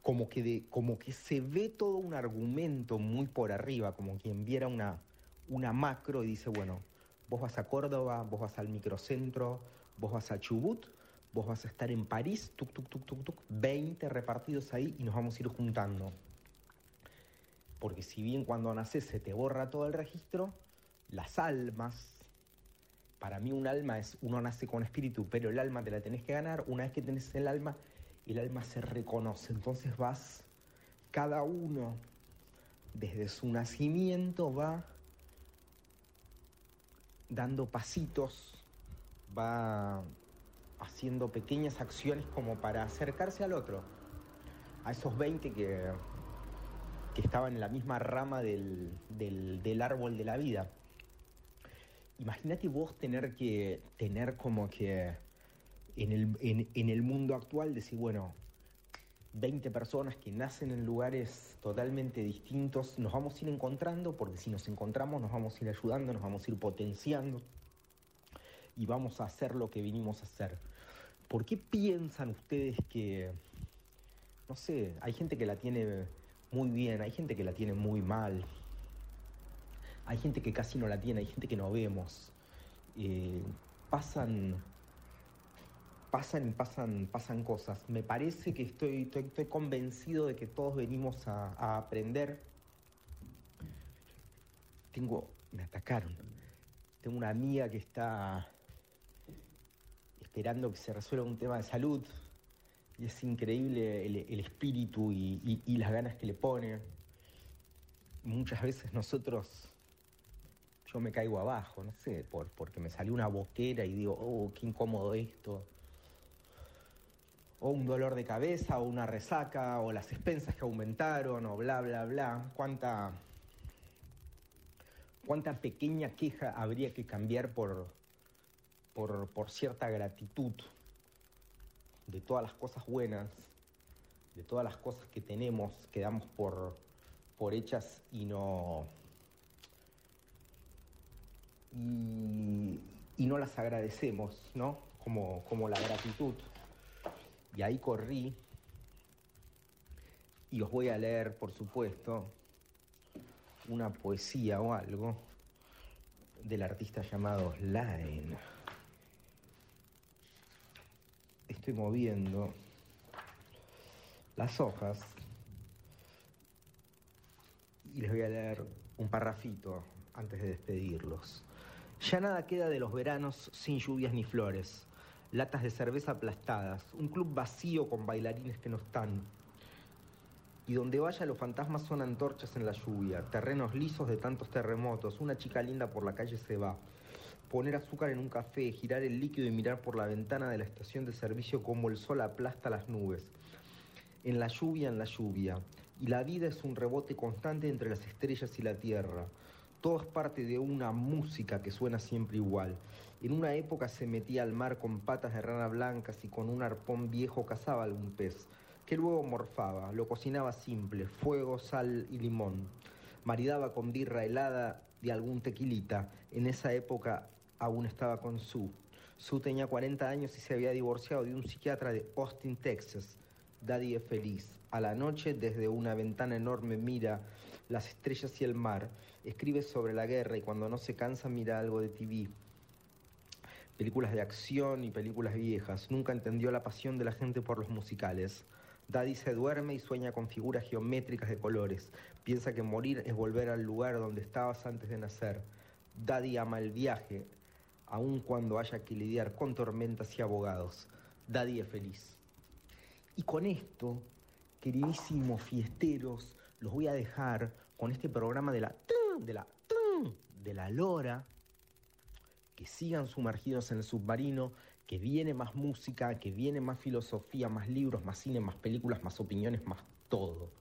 como, que de- como que se ve todo un argumento muy por arriba, como quien viera una, una macro y dice, bueno, vos vas a Córdoba, vos vas al microcentro, vos vas a Chubut, vos vas a estar en París, tuk, tuk, tuk, tuk, tuk, 20 repartidos ahí y nos vamos a ir juntando. Porque si bien cuando naces se te borra todo el registro, las almas, para mí un alma es, uno nace con espíritu, pero el alma te la tenés que ganar. Una vez que tenés el alma, el alma se reconoce. Entonces vas, cada uno, desde su nacimiento, va dando pasitos, va haciendo pequeñas acciones como para acercarse al otro. A esos 20 que, que estaban en la misma rama del, del- del árbol de la vida. Imagínate vos tener que, tener como que en el, en- en el mundo actual decir, bueno, 20 personas que nacen en lugares totalmente distintos, nos vamos a ir encontrando, porque si nos encontramos nos vamos a ir ayudando, nos vamos a ir potenciando y vamos a hacer lo que vinimos a hacer. ¿Por qué piensan ustedes que, no sé, hay gente que la tiene muy bien, hay gente que la tiene muy mal, hay gente que casi no la tiene, hay gente que no vemos. Eh, pasan, pasan y pasan, pasan cosas. Me parece que estoy, estoy, estoy convencido de que todos venimos a, aprender. Tengo, me atacaron. Tengo una amiga que está esperando que se resuelva un tema de salud. Y es increíble el, espíritu y, y- y las ganas que le pone. Muchas veces nosotros, yo me caigo abajo, no sé, por, porque me salió una boquera y digo, oh, qué incómodo esto. O un dolor de cabeza, o una resaca, o las expensas que aumentaron, o bla, bla, bla. ¿Cuánta, cuánta pequeña queja habría que cambiar por, por, por cierta gratitud de todas las cosas buenas, de todas las cosas que tenemos, que damos por, por hechas y no. Y, no las agradecemos, ¿no? Como, como la gratitud. Y ahí corrí y os voy a leer, por supuesto, una poesía o algo del artista llamado Line. Estoy moviendo las hojas y les voy a leer un parrafito antes de despedirlos. Ya nada queda de los veranos sin lluvias ni flores, latas de cerveza aplastadas, un club vacío con bailarines que no están. Y donde vaya los fantasmas son antorchas en la lluvia, terrenos lisos de tantos terremotos, una chica linda por la calle se va. Poner azúcar en un café, girar el líquido y mirar por la ventana de la estación de servicio como el sol aplasta las nubes. En la lluvia, en la lluvia. Y la vida es un rebote constante entre las estrellas y la tierra. Todo es parte de una música que suena siempre igual. En una época se metía al mar con patas de rana blancas y con un arpón viejo cazaba algún pez, que luego morfaba, lo cocinaba simple, fuego, sal y limón. Maridaba con birra helada de algún tequilita. En esa época aún estaba con Sue. Sue tenía 40 años y se había divorciado de un psiquiatra de Austin, Texas. Daddy es feliz. A la noche, desde una ventana enorme, mira las estrellas y el mar. Escribe sobre la guerra y cuando no se cansa mira algo de TV. Películas de acción y películas viejas. Nunca entendió la pasión de la gente por los musicales. Daddy se duerme y sueña con figuras geométricas de colores. Piensa que morir es volver al lugar donde estabas antes de nacer. Daddy ama el viaje, aun cuando haya que lidiar con tormentas y abogados. Daddy es feliz. Y con esto, queridísimos fiesteros, los voy a dejar con este programa de la de la de la lora. Que sigan sumergidos en el submarino, que viene más música, que viene más filosofía, más libros, más cine, más películas, más opiniones, más todo.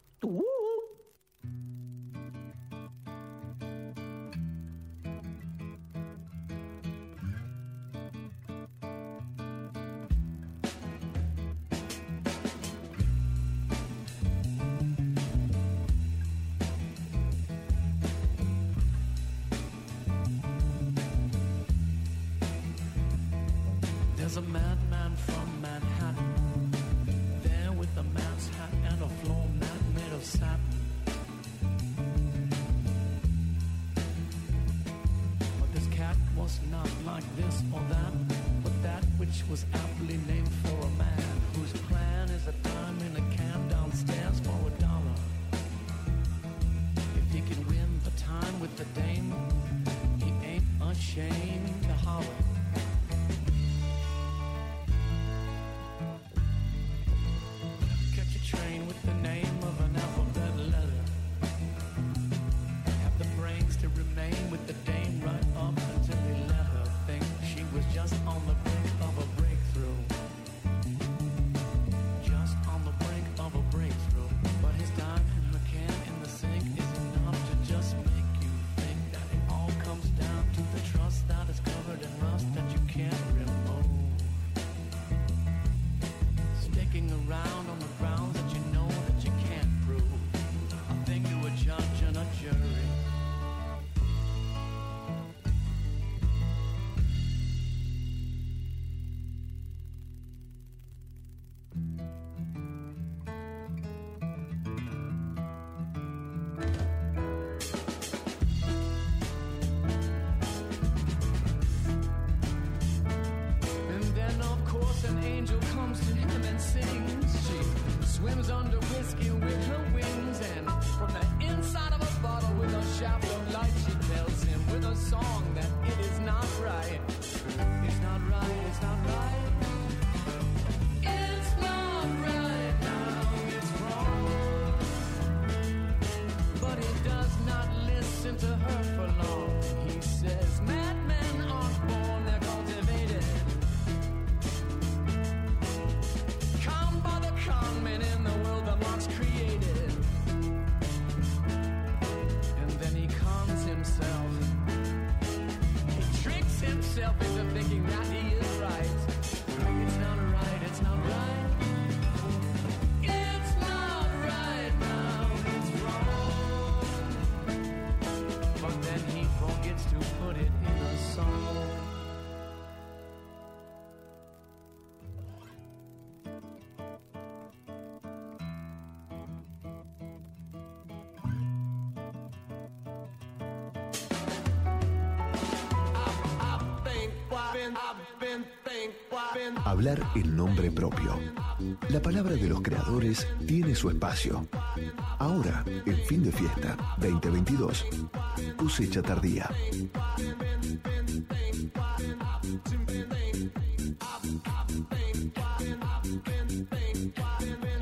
Tardía.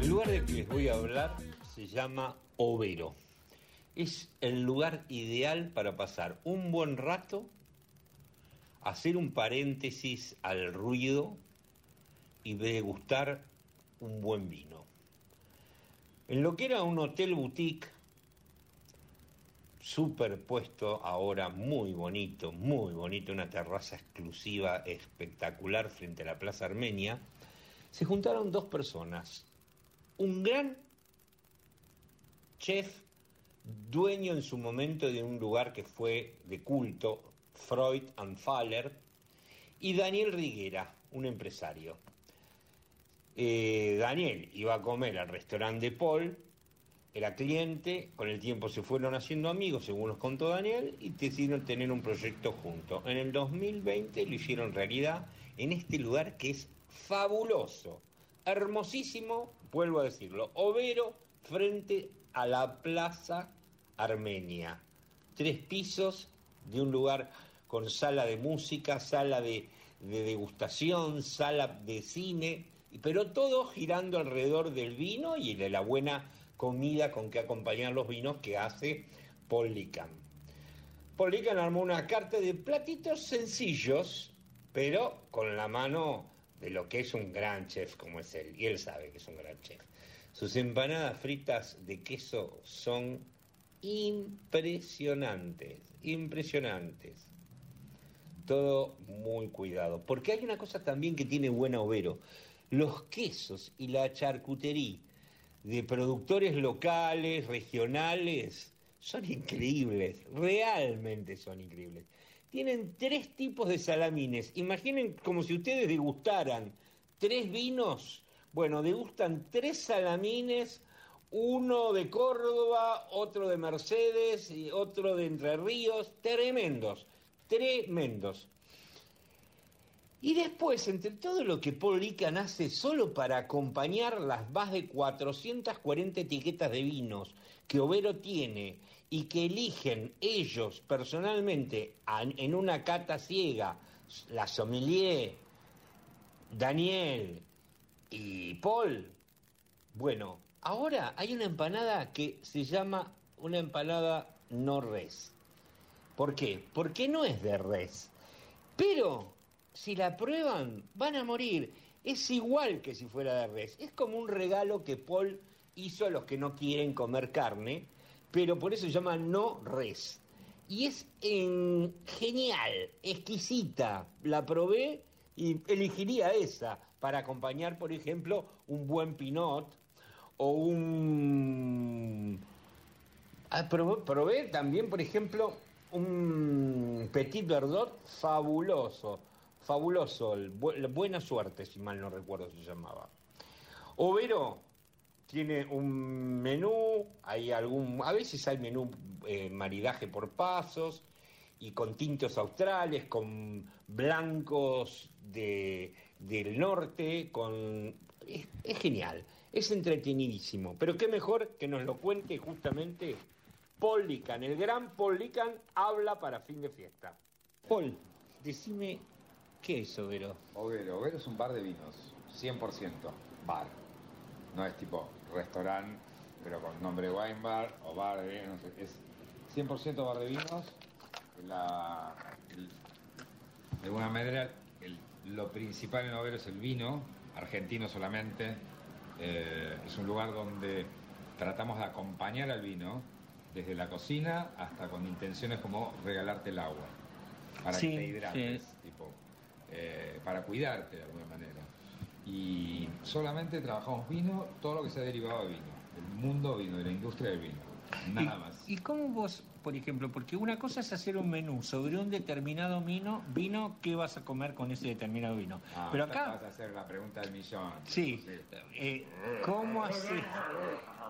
El lugar del que les voy a hablar se llama Overo. Es el lugar ideal para pasar un buen rato, hacer un paréntesis al ruido y degustar un buen vino. En lo que era un hotel boutique, superpuesto ahora muy bonito, muy bonito, una terraza exclusiva espectacular frente a la Plaza Armenia, se juntaron dos personas. Un gran chef, dueño en su momento de un lugar que fue de culto, Freud and Faller, y Daniel Riguera, un empresario. Eh, Daniel iba a comer al restaurante de Paul, era cliente, con el tiempo se fueron haciendo amigos, según nos contó Daniel, y decidieron tener un proyecto juntos. En el 2020 lo hicieron realidad en este lugar que es fabuloso, hermosísimo, vuelvo a decirlo, Overo frente a la Plaza Armenia. Tres pisos de un lugar con sala de música, sala de, de degustación, sala de cine, pero todo girando alrededor del vino y de la buena comida con que acompañan los vinos que hace Paul Lican. Armó una carta de platitos sencillos, pero con la mano de lo que es un gran chef como es él, y él sabe que es un gran chef. Sus empanadas fritas de queso son impresionantes, impresionantes. Todo muy cuidado, porque hay una cosa también que tiene buena Overo. Los quesos y la charcutería de productores locales, regionales, son increíbles, realmente son increíbles. tienen tres tipos de salamines. Imaginen como si ustedes degustaran tres vinos. Bueno, degustan tres salamines, uno de Córdoba, otro de Mercedes y otro de Entre Ríos. Tremendos, tremendos. Y después, entre todo lo que Paul Lican hace solo para acompañar las más de 440 etiquetas de vinos que Overo tiene y que eligen ellos personalmente en una cata ciega, la sommelier, Daniel y Paul, bueno, ahora hay una empanada que se llama una empanada no res. ¿Por qué? Porque no es de res. Pero si la prueban, van a morir. Es igual que si fuera de res. Es como un regalo que Paul hizo a los que no quieren comer carne, pero por eso se llama no res. Y es en- genial, exquisita. La probé y elegiría esa para acompañar, por ejemplo, un buen pinot o un... Ah, probé también, por ejemplo, un Petit Verdot fabuloso, fabuloso, el Buena Suerte, si mal no recuerdo se llamaba. Overo tiene un menú, hay algún, a veces hay menú eh, maridaje por pasos y con tintos australes, con blancos de, del norte, con es, genial, es entretenidísimo. Pero qué mejor que nos lo cuente justamente Paul el gran Paul habla para fin de fiesta. Paul, decime qué es Overo. Overo, Overo es un bar de vinos, 100% bar. No es tipo restaurante, pero con nombre wine bar o bar de vinos. Es 100% bar de vinos. La- el- de alguna manera, el- lo principal en Overo es el vino, argentino solamente. Eh, es un lugar donde tratamos de acompañar al vino desde la cocina hasta con intenciones como regalarte el agua para Sí, que te hidrates, tipo, eh, para cuidarte de alguna manera. Y solamente trabajamos vino, todo lo que sea derivado de vino, el mundo vino, de la industria del vino, nada ¿Y- más. ¿Y cómo vos, por ejemplo, porque una cosa es hacer un menú sobre un determinado vino, vino, ¿qué vas a comer con ese determinado vino? Ah, Pero acá, vas a hacer la pregunta del millón. sí, eh, ¿cómo haces?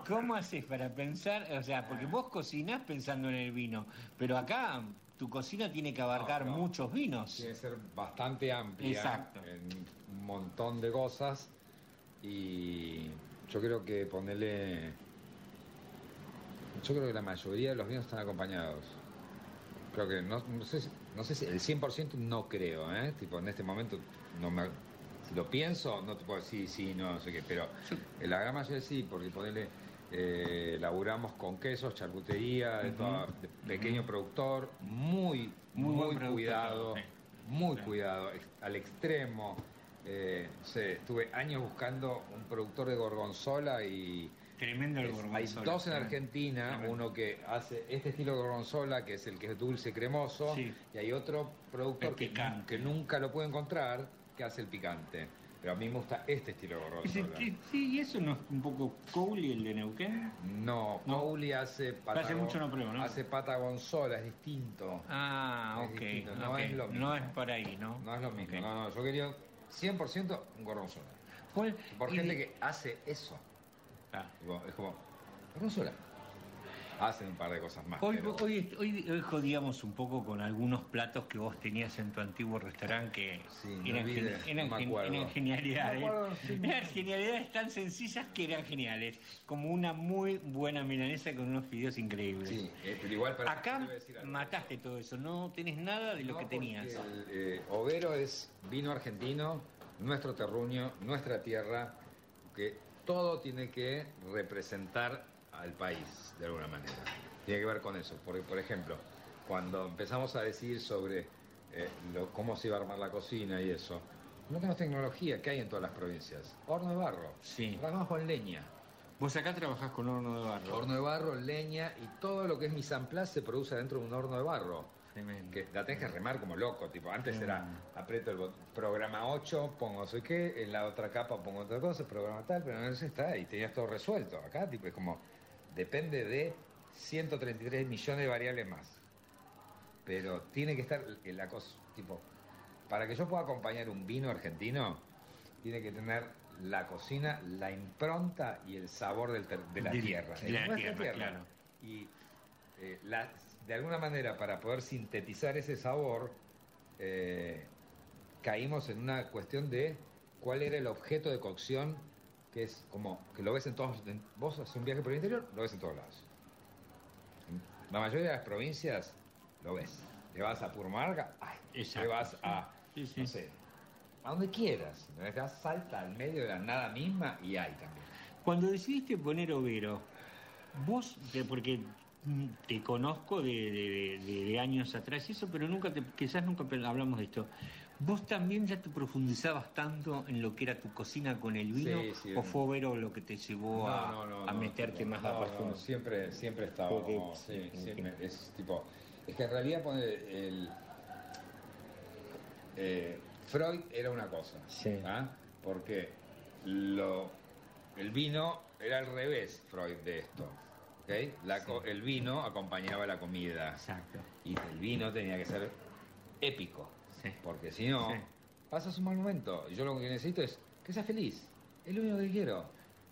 ¿Cómo haces para pensar? O sea, porque vos cocinás pensando en el vino, pero acá tu cocina tiene que abarcar No, no. muchos vinos. Tiene que ser bastante amplia Exacto. en un montón de cosas y yo creo que ponerle... Yo creo que la mayoría de los vinos están acompañados. Creo que no, no sé, si- no sé si el 100% no creo, ¿eh? Tipo, en este momento no me, si lo pienso no te puedo decir sí, no, no sé qué, pero la gran mayoría sí, porque ponerle eh, laburamos con quesos, charcutería, de, toda- de pequeño productor, muy, Muy muy, buen productor, cuidado, sí. muy cuidado, al extremo. Eh, no sé, estuve años buscando un productor de gorgonzola y Tremendo el es- gorgonzola. hay dos en. Argentina, Tremendo. uno que hace este estilo de gorgonzola, que es el que es dulce cremoso, Sí. y hay otro productor que, que nunca lo puedo encontrar, que hace el picante. Pero a mí me gusta este estilo de Ese- gorgonzola. sí, sí, ¿y eso no es un poco Cowley, el de Neuquén? No, No. Cowley hace Hace mucho no pruebo, ¿no? Hace patagonzola, es distinto. Ah, Es ok. distinto, no es lo mismo. No es por ahí, ¿no? No es lo mismo. No, no, yo quería 100% un gorgonzola. Paul, Por gente de- que hace eso. Ah. Tipo, Es como, gorgonzola. Hacen un par de cosas más. Hoy, pero- hoy, hoy, hoy jodíamos un poco con algunos platos que vos tenías en tu antiguo restaurante que Sí, eran, olvidé, gen- eran no me gen- acuerdo. eran genialidades. Acuerdo, sí, eran genialidades tan sencillas que eran geniales. Como una muy buena milanesa con unos fideos increíbles. Sí, eh, pero igual para Acá decir mataste todo eso, no tenés nada de lo No, que tenías. El, eh, Overo es vino argentino, nuestro terruño, nuestra tierra, que todo tiene que representar al país de alguna manera. Tiene que ver con eso. Porque, por ejemplo, cuando empezamos a decir sobre eh, lo- cómo se iba a armar la cocina y eso, no tenemos tecnología que hay en todas las provincias. Horno de barro. Sí. Trabajamos con leña. Vos acá trabajás con horno de barro. Horno de barro, leña y todo lo que es en place se produce dentro de un horno de barro. Tremendo. Que la tenés que remar como loco, tipo, antes era aprieto el programa 8, pongo sé qué, en la otra capa pongo otra cosa, programa tal, pero no sé está, y tenías todo resuelto. Acá, tipo, es como, depende de 133 millones de variables más. pero tiene que estar la cosa, tipo, para que yo pueda acompañar un vino argentino, tiene que tener la cocina, la impronta y el sabor del de la De- tierra. de la nuestra tierra, claro. Y eh, la- de alguna manera, para poder sintetizar ese sabor, eh, caímos en una cuestión de cuál era el objeto de cocción, que es como que lo ves en todos. en- vos haces un viaje por el interior, lo ves en todos lados. En la mayoría de las provincias lo ves. Te vas a Purmarga, ay, te vas a, no sé, a donde quieras. Te vas, salta al medio de la nada misma y hay también. Cuando decidiste poner Overo, vos, porque te conozco de, de- de- de años atrás y eso, pero nunca te, quizás nunca hablamos de esto. ¿Vos también ya te profundizabas tanto en lo que era tu cocina con el vino? Sí, sí. ¿O fue Overo lo que te llevó a, No, no, no, a no, meterte más a profundo? siempre, siempre estaba. Porque- como, sí, sí, siempre, es tipo. Es que en realidad pone el. eh, Freud era una cosa. ¿ah? Porque lo, el vino era al revés, Freud, de esto. ¿ok? La El vino acompañaba la comida. Exacto. Y el vino tenía que ser épico. Porque si no, pasas un mal momento. Y yo lo que necesito es que seas feliz. Es lo único que quiero.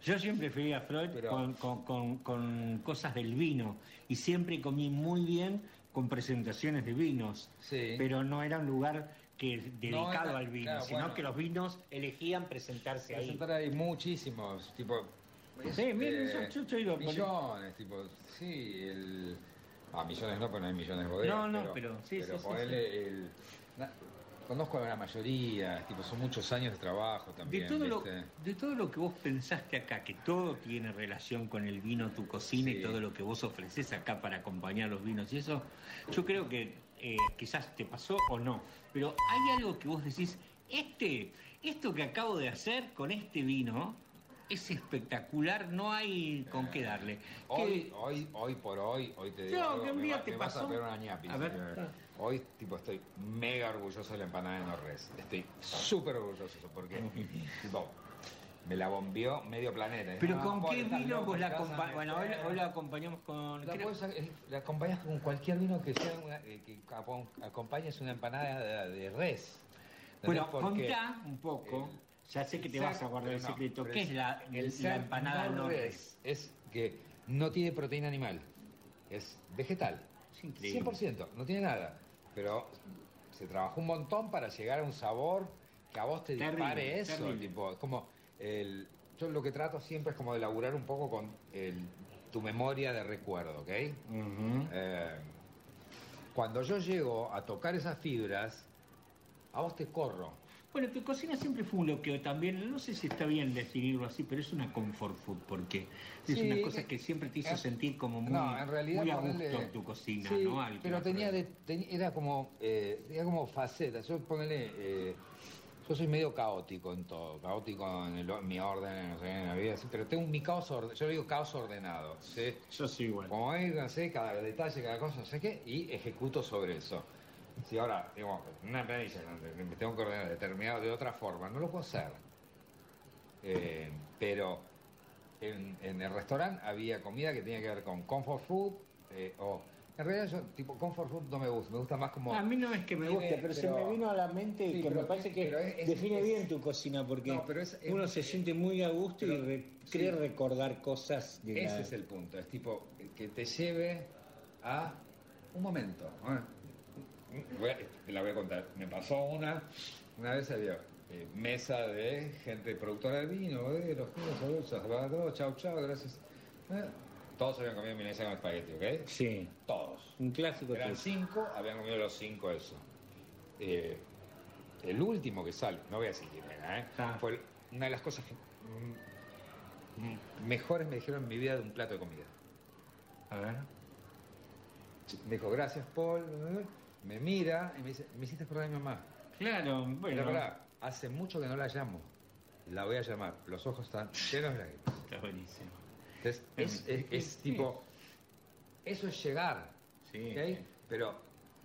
Yo siempre fui a Freud con, con- con- con cosas del vino y siempre comí muy bien con presentaciones de vinos, pero no era un lugar que dedicado era- al vino, claro, sino bueno. que los vinos elegían presentarse ahí. Presentar hay muchísimos, tipo. Sí, miren, eh, yo- yo- yo iba a poner- Millones, tipo, sí, el. Ah, millones no, pero no hay millones de bodegas. No, no, pero, pero sí, pero sí, sí, el. Conozco a la mayoría, tipo, son muchos años de trabajo De también. de todo lo que vos pensaste acá, que todo tiene relación con el vino, tu cocina y todo lo que vos ofreces acá para acompañar los vinos y eso, yo creo que eh, quizás te pasó o no, pero hay algo que vos decís, este, esto que acabo de hacer con este vino es espectacular, no hay con qué darle. Hoy, hoy, hoy por hoy, hoy te digo. No, algo, que un día te me vas pasó. a una ñapi. A ver. Hoy, tipo, estoy mega orgulloso de la empanada de Norres. Estoy súper orgulloso porque, tipo, me la bombeó medio planeta. Pero Ah, ¿con qué vino vos la estás acompañás? a- Bueno, hoy, hoy la acompañamos con... La, puedes- eh, la acompañas con cualquier vino que sea una, eh, que acom- acompañes una empanada de, de res. Bueno, contá un poco, ya sé que te ser- vas a guardar el pero no, secreto, pero ¿qué es- es la, el la ser empanada no no res? Es que no tiene proteína animal, es vegetal. increíble. 100%, no tiene nada. Pero se trabajó un montón para llegar a un sabor que a vos te Terrible, dispare eso. terrible. Tipo, es como el, yo lo que trato siempre es como de elaborar un poco con el- tu memoria de recuerdo, ¿ok? Eh, cuando yo llego a tocar esas fibras, a vos te corro. Bueno, tu cocina siempre fue lo que también, no sé si está bien definirlo así, pero es una comfort food, porque es Sí, una cosa eh, que siempre te hizo eh, sentir como muy, no, en realidad muy a gusto tu cocina, Sí, ¿no? Al pero tenía de, ten- era como eh, tenía como facetas. Yo ponele, eh, yo soy medio caótico en todo, caótico en, el en mi orden, no sé, en la vida, sí, pero tengo mi caos orde- yo digo caos ordenado, ¿sí? Yo soy igual. Como hay, no sé, cada detalle, cada cosa, no sé qué, y ejecuto sobre eso. Si ahora, digo, una planilla donde me tengo que ordenar determinado de otra forma, no lo puedo hacer. Eh, pero en, en el restaurante había comida que tenía que ver con comfort food, eh, o en realidad yo, tipo, comfort food no me gusta, me gusta más como... A mí no es que me guste, pero, se me vino a la mente Sí, que pero- me parece que es- define es- bien tu cocina, porque No, pero es- es- uno se siente muy a gusto y re- cree recordar cosas de Ese la- es el punto, es tipo que te lleve a un momento. Te la voy a contar. Me pasó una, una vez había eh, mesa de gente productora de vino, de los saludos, todo, chau, chau, gracias. Eh, todos habían comido milanesa con espagueti, ¿ok? Sí. Todos. Un clásico. Eran cinco, habían comido los cinco eso. Eh, el último que sale, no voy a decir quién era, ¿eh? Ah. fue una de las cosas que, mm, mejores me dijeron en mi vida de un plato de comida. A ver. Me dijo, gracias Paul, me mira y me dice, me hiciste acordar de mi mamá. Claro, bueno. Pero pará, hace mucho que no la llamo. La voy a llamar. Los ojos están llenos de lágrimas. Está buenísimo. Entonces, es, es- es tipo, eso es llegar. ¿ok? Pero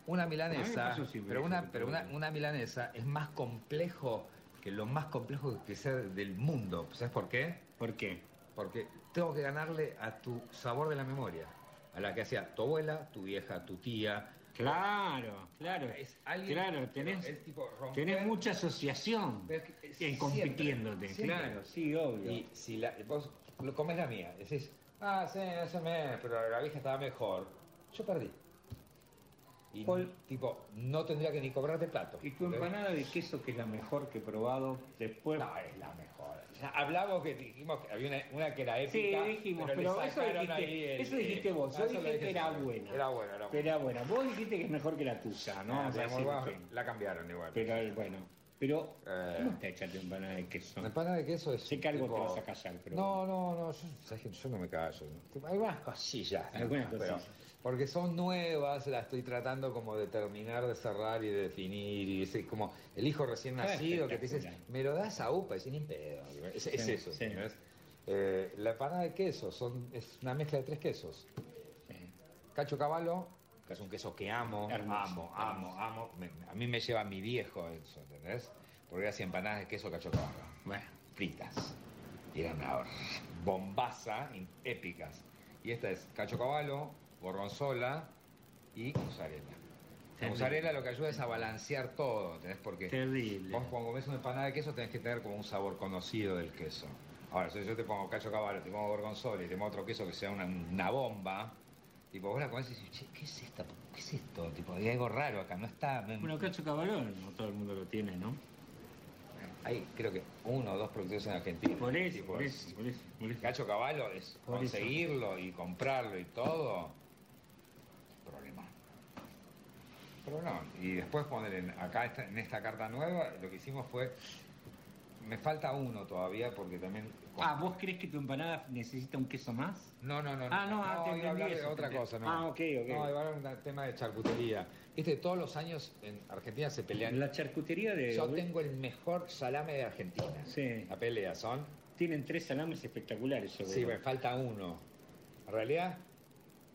una A milanesa, pero una, pero una, una milanesa es más complejo que lo más complejo que sea del mundo. ¿Sabes por qué? ¿Por qué? Porque tengo que ganarle a tu sabor de la memoria, a la que hacía tu abuela, tu vieja, tu tía, Claro, claro. alguien- claro, tenés, es tipo romper- tenés mucha asociación es que en siempre, compitiéndote. siempre. Claro, sí, obvio. Y si la, vos lo comes la mía, decís, ah, sí, ese mes, pero la vieja estaba mejor. Yo perdí. Y tipo, no tendría que ni cobrarte plato. ¿Y tu empanada de queso que es la mejor que he probado después? No, es la mejor. Ya hablamos que dijimos que había una, una que era Sí, épica. dijimos, le pero, eso, dijiste, ahí el- eso dijiste vos. Yo dije que era buena. Era buena, era buena. Era buena. Vos dijiste que es mejor que la tuya, ¿no? Ah, Vamos a digamos, que- La cambiaron igual. Pero eh, bueno. Pero, Eh. ¿cómo está hecha tu empanada de queso? La empanada de queso es. Sé que algo tipo- te vas a callar, pero. No, no, no, yo, sabes que yo no me callo. Algunas cosillas. Algunas Pero- cosillas. Porque son nuevas, las estoy tratando como de terminar de cerrar y de definir. Y ese, como el hijo recién Ah, nacido que te dices, me lo das a UPA, y sin pedo. Es, es Sí, eso, sí. ¿entendés? Eh, la empanada de queso son, es una mezcla de tres quesos. Cacho caballo, que es un queso que amo, Hermoso, amo, amo, amo. A mí me lleva mi viejo eso, ¿entendés? Porque hacía empanadas de queso cacho caballo. Bueno, fritas. Y eran una bombaza, épicas. Y esta es cacho caballo, gorgonzola y mozzarella. La mozzarella lo que ayuda es a balancear todo, ¿entendés? Porque Terrible. vos cuando comes una empanada de queso tenés que tener como un sabor conocido del queso. Ahora, si yo te pongo cacho caballo, te pongo gorgonzola y te pongo otro queso que sea una, una bomba, tipo, vos la comés y dices, che, ¿qué es esta? ¿Qué es esto? Tipo, hay algo raro acá, no está... no- Bueno, cacho cabalón, no todo el mundo lo tiene, ¿no? Hay creo que uno o dos productores en Argentina. Por eso, Tipo, por es- eso, por eso. por eso. Cacho caballo es Por conseguirlo y comprarlo y todo. Problema. Y después poner en- acá en esta carta nueva, lo que hicimos fue. Me falta uno todavía porque también. Ah, ¿vos crees que tu empanada necesita un queso más? No, no, no. Ah, no, ah, te iba a entendí hablar de otra te cosa, no. Ah, ok, ok. No, iba a hablar de tema de charcutería. Viste, todos los años en Argentina se pelean. La charcutería de... Yo tengo el mejor salame de Argentina. Sí. La pelea son. Tienen tres salames espectaculares sobre Sí, me falta uno. En realidad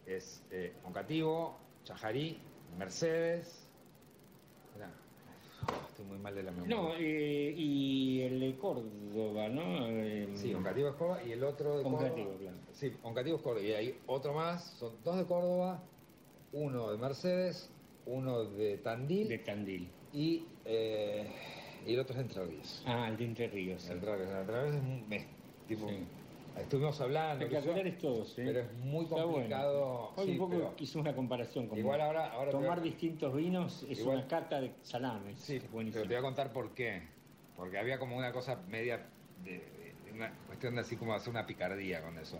es eh, Oncativo, Chajarí, Mercedes. Estoy muy mal de la memoria. No, eh, y el de Córdoba, ¿no? Eh, Sí, Oncativo es Córdoba y el otro de Córdoba. Oncativo, claro. Sí, Oncativo es Córdoba. Y hay otro más, son dos de Córdoba, uno de Mercedes, uno de Tandil. De Tandil. Y, eh, y el otro es de Entre Ríos. Ah, el de Entre Ríos. sí. Entre Ríos, Entre Ríos es un- es tipo, Sí. Estuvimos hablando. Espectaculares todos, ¿eh? Pero es muy Está bueno. complicado. Hoy sí, un poco hicimos una comparación. Como Igual ahora- tomar a- distintos vinos es Igual- una cata de salames. Sí, Es pero buenísimo. te voy a contar por qué. Porque había como una cosa media de, de- una cuestión de así como hacer una picardía con eso.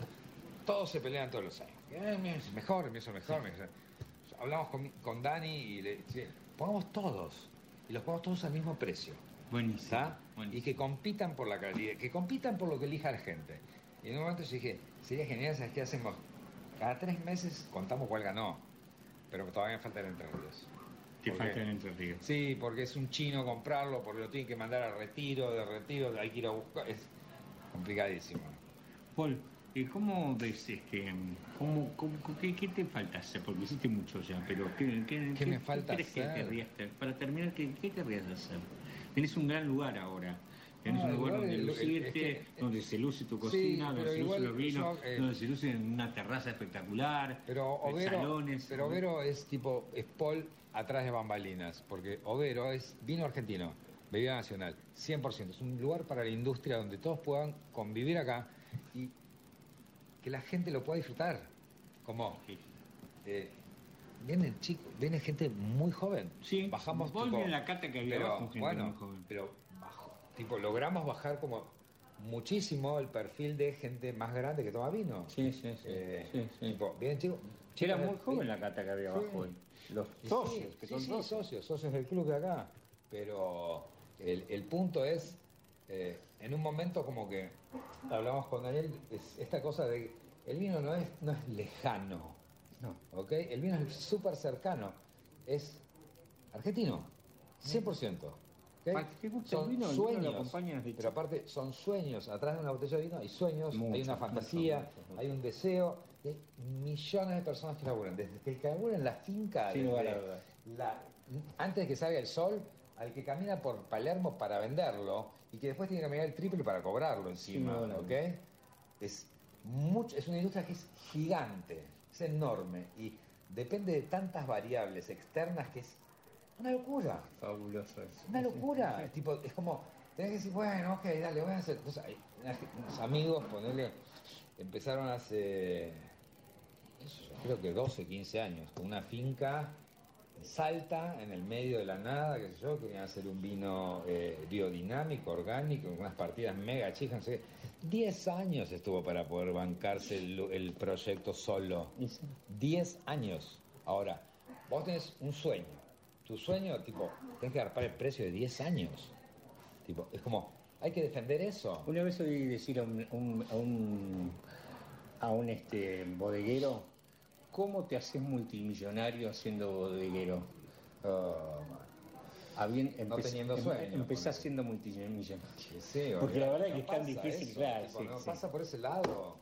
Todos se pelean todos los años. Eh, me- mejor, me hizo mejor. me hizo- Hablamos con, con Dani y le sí, pongamos todos. Y los pongamos todos al mismo precio. Buenísimo. buenísimo. Y que compitan por la calidad, que compitan por lo que elija la gente. Y en un momento yo dije, sería genial, ¿sabes qué hacemos? Cada tres meses contamos cuál ganó. Pero todavía falta el Entre Ríos. Te ¿Por qué? falta el Entre Ríos. Sí, porque es un chino comprarlo, porque lo tiene que mandar a retiro, de retiro, hay que ir a buscar. Es complicadísimo. Paul, eh, ¿cómo ves este? Cómo, cómo- qué, qué te falta hacer? Porque hiciste mucho ya, pero ¿qué, qué, ¿Qué me falta crees que hacer? querrías hacer? Para terminar, ¿qué, qué querrías hacer? Tenés un gran lugar ahora. Tenés No, un lugar donde lucirte, es que- donde se luce tu Sí, cocina, donde se lucen igual los vinos, eh, donde se luce en una terraza espectacular, Pero en Overo, salones. pero Overo es tipo, es Paul atrás de bambalinas, porque Overo es vino argentino, bebida nacional, 100%. Es un lugar para la industria donde todos puedan convivir acá y que la gente lo pueda disfrutar. Como, eh, vienen chicos, viene gente muy joven. Sí, bajamos vos tipo, la cata que había pero, abajo, gente bueno, muy joven. pero tipo, logramos bajar como muchísimo el perfil de gente más grande que toma vino. Sí, sí, sí. Eh, sí, sí. Tipo, bien chicos. Era muy joven la cata que había abajo hoy. Los socios, que son sí, socios. socios, socios del club de acá. Pero el, el punto es, eh, en un momento como que hablamos con Daniel, es esta cosa de el vino no es, no es lejano, No. ¿ok? El vino es súper cercano, es argentino, 100%. Que te guste Son el vino, el vino lo sueños, pero aparte son sueños, atrás de una botella de vino hay sueños, hay una fantasía, mucho, mucho, mucho. hay un deseo, y hay millones de personas que laburan, desde que el que labura en la finca, Sin desde lugar a dudas. la- antes de que salga el sol, al que camina por Palermo para venderlo y que después tiene que caminar el triple para cobrarlo encima, ¿ok? Es, mucho, es una industria que es gigante, es enorme y depende de tantas variables externas que es una locura. Fabuloso eso. Una locura. tipo, es como, tenés que decir, bueno, ok, dale, voy a hacer cosas. Hay Unos amigos, ponerle, empezaron hace, creo que 12, 15 años, con una finca en Salta, en el medio de la nada, qué sé yo, querían hacer un vino eh, biodinámico, orgánico, con unas partidas mega chicas, no sé qué. 10 años estuvo para poder bancarse el, el proyecto solo. 10 años. Ahora, vos tenés un sueño. Tu sueño, tipo, tenés que agarrar el precio de 10 años. Tipo, es como, hay que defender eso. Una vez oí decir a un, un- a un, a un, este, bodeguero, ¿cómo te haces multimillonario siendo bodeguero? Habien- No teniendo em- sueño, Empezás siendo multimillonario. Sí, Porque la verdad no que es tan difícil, eso, claro, tipo, sí, no sí. pasa por ese lado.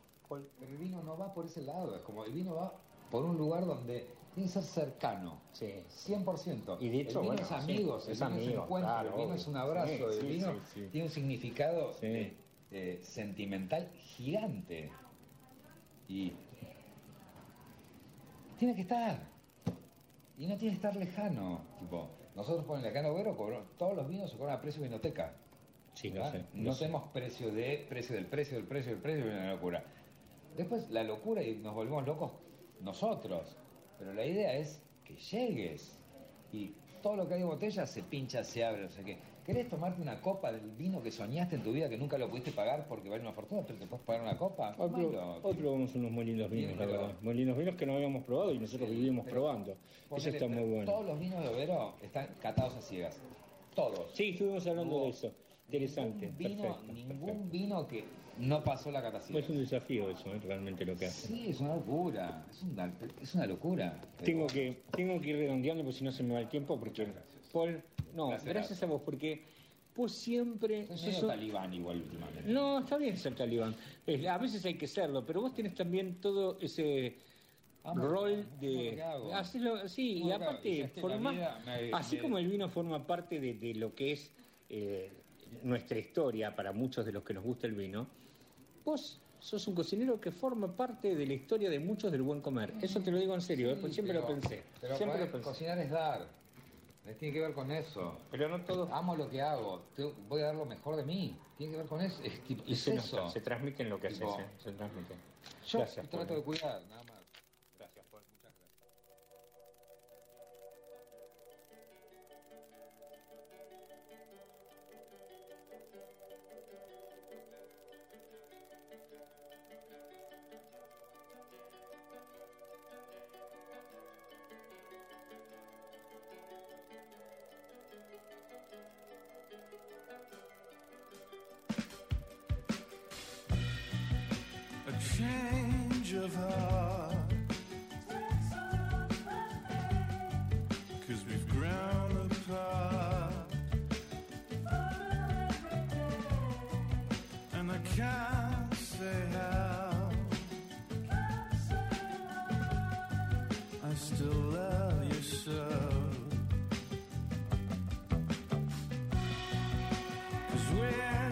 El vino no va por ese lado. Es como el vino va por un lugar donde tiene que ser cercano. Sí. 100%. Y de hecho, el vino bueno, es sí, amigos, es el vino es amigo, encuentro, claro, el vino obvio. es un abrazo, Sí, el vino tiene un significado eh, eh, sentimental gigante. Y tiene que estar. Y no tiene que estar lejano. Tipo, nosotros ponele acá en Obrero, todos los vinos se cobran a precio de vinoteca. Sí, No sé. tenemos precio de, precio del precio del precio del precio, es una locura. Después la locura y nos volvemos locos nosotros. Pero la idea es que llegues. Y todo lo que hay en botella se pincha, se abre, no sé qué. ¿Querés tomarte una copa del vino que soñaste en tu vida que nunca lo pudiste pagar porque vale una fortuna, pero te puedes pagar una copa? Hoy, hoy probamos unos muy lindos vinos, la verdad. Lindos vinos que no habíamos probado y nosotros vivimos pero probando. Eso está muy bueno. Todos los vinos de Overo están catados a ciegas. Todos. Sí, estuvimos hablando de eso. Interesante. Ningún vino, perfecto, ningún perfecto. vino que no pasó la catación. Es un desafío eso, ¿eh? realmente lo que hace. Sí, es una locura. Es una, es una locura. Tengo que, tengo que ir redondeando porque si no se me va el tiempo. Porque, Paul, no, Gracias, gracias, a vos, porque vos siempre. Soy sos talibán igual últimamente. No, está bien ser talibán. A veces hay que serlo, pero vos tenés también todo ese rol de. Hacelo- sí, y aparte, formás- vida me- así me- como el vino forma parte de, de lo que es eh, nuestra historia para muchos de los que nos gusta el vino, vos sos un cocinero que forma parte de la historia de muchos del buen comer. Eso te lo digo en serio, ¿eh? Sí, Pues siempre pero- lo pensé. Pero siempre lo pensé. cocinar es dar. Eh, Tiene que ver con eso. Pero no todo. Amo lo que hago. Te- voy a dar lo mejor de mí. Tiene que ver con eso. Es, tipo- Y es se, eso. nota, se transmite en lo que Tipo, haces, ¿eh? se transmite. Yo Gracias, trato de cuidar, nada más. Change of heart. Cause we've grown apart. And I can't say how. I still love you so. Cause we're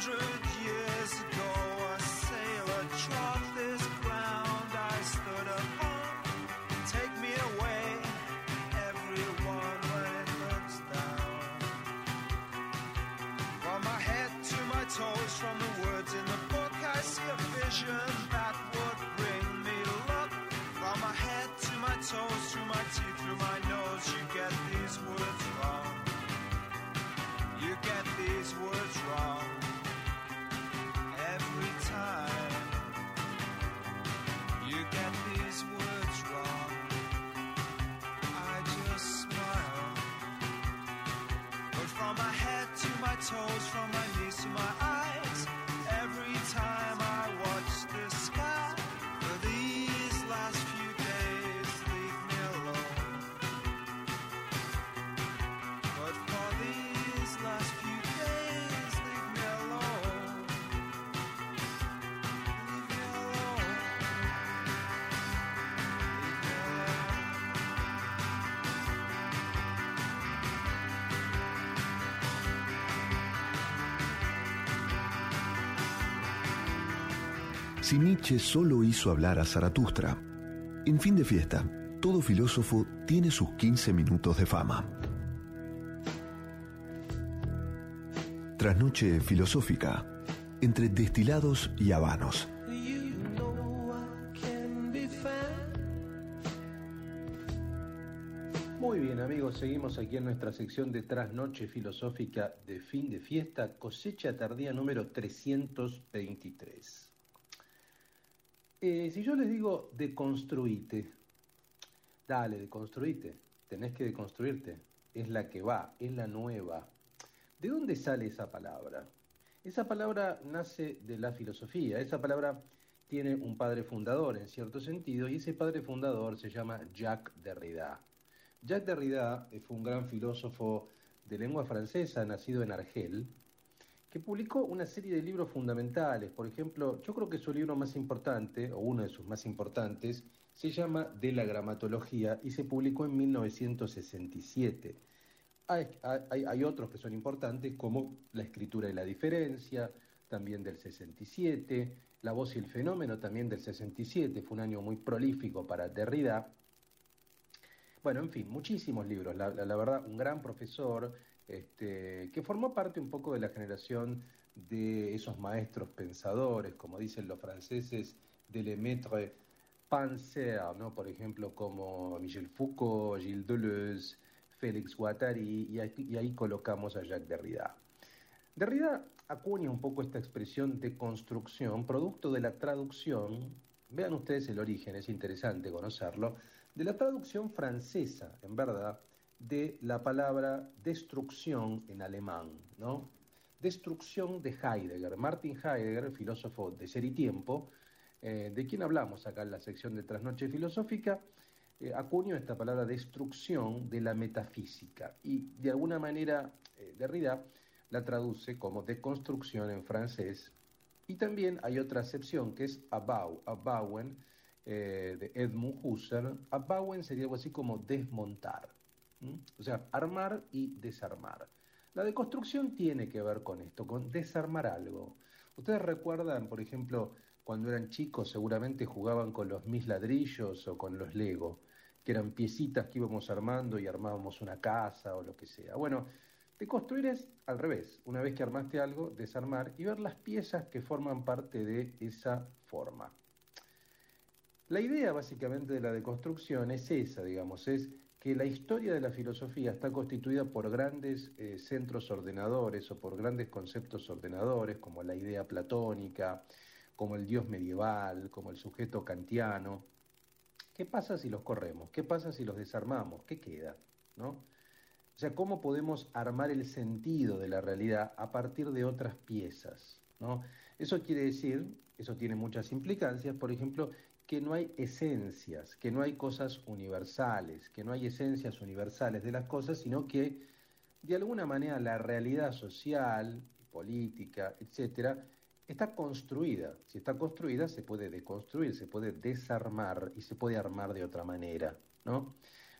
hundred toes from Si Nietzsche solo hizo hablar a Zaratustra, en fin de fiesta, todo filósofo tiene sus 15 minutos de fama. Trasnoche filosófica, entre destilados y habanos. Muy bien amigos, seguimos aquí en nuestra sección de Trasnoche Filosófica de fin de fiesta, cosecha tardía número 323. Eh, si yo les digo deconstruite, dale, deconstruite, tenés que deconstruirte, es la que va, es la nueva. ¿De dónde sale esa palabra? Esa palabra nace de la filosofía, esa palabra tiene un padre fundador en cierto sentido y ese padre fundador se llama Jacques Derrida. Jacques Derrida eh, fue un gran filósofo de lengua francesa, nacido en Argel, que publicó una serie de libros fundamentales. Por ejemplo, yo creo que su libro más importante, o uno de sus más importantes, se llama De la gramatología y se publicó en 1967. Hay, otros que son importantes, como La escritura y la diferencia, también del 67, La voz y el fenómeno, también del 67, fue un año muy prolífico para Derrida. Bueno, en fin, muchísimos libros. La- la verdad, un gran profesor este, que formó parte un poco de la generación de esos maestros pensadores, como dicen los franceses, de le maître penseur, ¿no? Por ejemplo, como Michel Foucault, Gilles Deleuze, Félix Guattari, y y ahí colocamos a Jacques Derrida. Derrida acuña un poco esta expresión de construcción, producto de la traducción, vean ustedes el origen, es interesante conocerlo, de la traducción francesa, en verdad, de la palabra destrucción en alemán, ¿no? Destrucción de Heidegger. Martin Heidegger, filósofo de ser y tiempo, eh, de quien hablamos acá en la sección de Trasnoche Filosófica, eh, acuñó esta palabra destrucción de la metafísica y de alguna manera eh, Derrida la traduce como deconstrucción en francés y también hay otra acepción que es abau, abauen, eh, de Edmund Husserl. Abauen sería algo así como desmontar, o sea, armar y desarmar. La deconstrucción tiene que ver con esto, con desarmar algo. Ustedes recuerdan, por ejemplo, cuando eran chicos seguramente jugaban con los mis ladrillos o con los Lego, que eran piecitas que íbamos armando y armábamos una casa o lo que sea. Bueno, deconstruir es al revés. Una vez que armaste algo, desarmar y ver las piezas que forman parte de esa forma. La idea básicamente de la deconstrucción es esa, digamos, es que la historia de la filosofía está constituida por grandes eh, centros ordenadores o por grandes conceptos ordenadores, como la idea platónica, como el dios medieval, como el sujeto kantiano. ¿Qué pasa si los corremos? ¿Qué pasa si los desarmamos? ¿Qué queda? ¿No? O sea, ¿cómo podemos armar el sentido de la realidad a partir de otras piezas? ¿no? Eso quiere decir, eso tiene muchas implicancias, por ejemplo, que no hay esencias, que no hay cosas universales, que no hay esencias universales de las cosas, sino que de alguna manera la realidad social, política, etcétera, está construida. Si está construida, se puede deconstruir, se puede desarmar y se puede armar de otra manera, ¿no?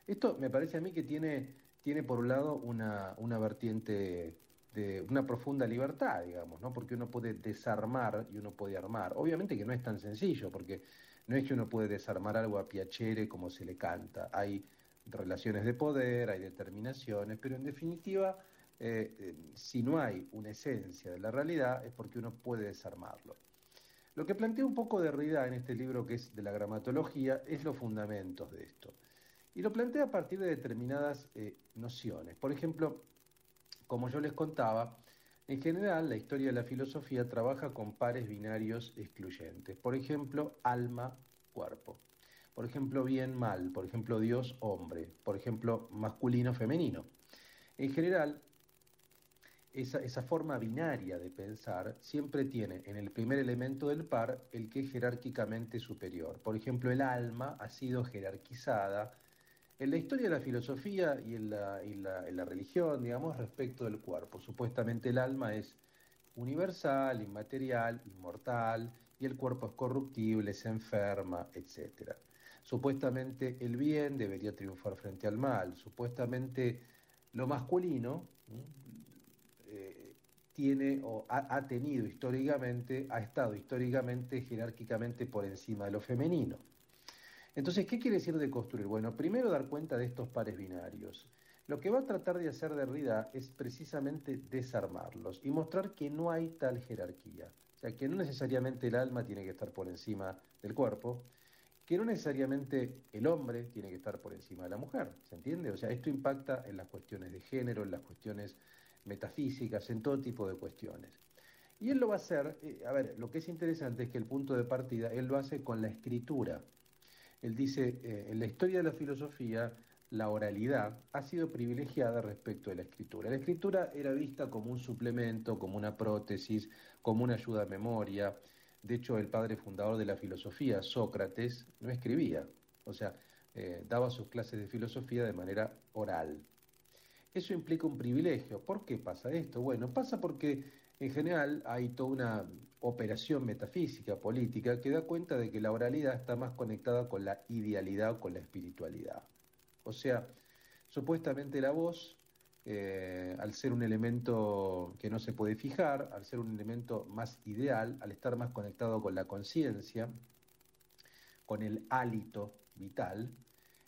Esto me parece a mí que tiene, tiene por un lado una, una vertiente de una profunda libertad, digamos, ¿no? Porque uno puede desarmar y uno puede armar. Obviamente que no es tan sencillo, porque no es que uno puede desarmar algo a piacere como se le canta. Hay relaciones de poder, hay determinaciones, pero en definitiva, eh, eh, si no hay una esencia de la realidad, es porque uno puede desarmarlo. Lo que plantea un poco Derrida en este libro que es de la gramatología es los fundamentos de esto. Y lo plantea a partir de determinadas eh, nociones. Por ejemplo, como yo les contaba, en general la historia de la filosofía trabaja con pares binarios excluyentes. Por ejemplo, alma-cuerpo. Por ejemplo, bien-mal. Por ejemplo, Dios-hombre. Por ejemplo, masculino-femenino. En general, esa, forma binaria de pensar siempre tiene en el primer elemento del par el que es jerárquicamente superior. Por ejemplo, el alma ha sido jerarquizada en la historia de la filosofía y en la, religión, digamos, respecto del cuerpo. Supuestamente el alma es universal, inmaterial, inmortal, y el cuerpo es corruptible, se enferma, etc. Supuestamente el bien debería triunfar frente al mal. Supuestamente lo masculino eh, tiene o ha, ha tenido históricamente, ha estado históricamente, jerárquicamente por encima de lo femenino. Entonces, ¿qué quiere decir de construir? Bueno, primero dar cuenta de estos pares binarios. Lo que va a tratar de hacer Derrida es precisamente desarmarlos y mostrar que no hay tal jerarquía. O sea, que no necesariamente el alma tiene que estar por encima del cuerpo, que no necesariamente el hombre tiene que estar por encima de la mujer, ¿se entiende? O sea, esto impacta en las cuestiones de género, en las cuestiones metafísicas, en todo tipo de cuestiones. Y él lo va a hacer, eh, a ver, lo que es interesante es que el punto de partida, él lo hace con la escritura. Él dice, eh, en la historia de la filosofía, la oralidad ha sido privilegiada respecto de la escritura. La escritura era vista como un suplemento, como una prótesis, como una ayuda a memoria. De hecho, el padre fundador de la filosofía, Sócrates, no escribía, o sea, eh, daba sus clases de filosofía de manera oral. Eso implica un privilegio. ¿Por qué pasa esto? Bueno, pasa porque en general hay toda una operación metafísica, política, que da cuenta de que la oralidad está más conectada con la idealidad o con la espiritualidad. O sea, supuestamente la voz, eh, al ser un elemento que no se puede fijar, al ser un elemento más ideal, al estar más conectado con la conciencia, con el hálito vital,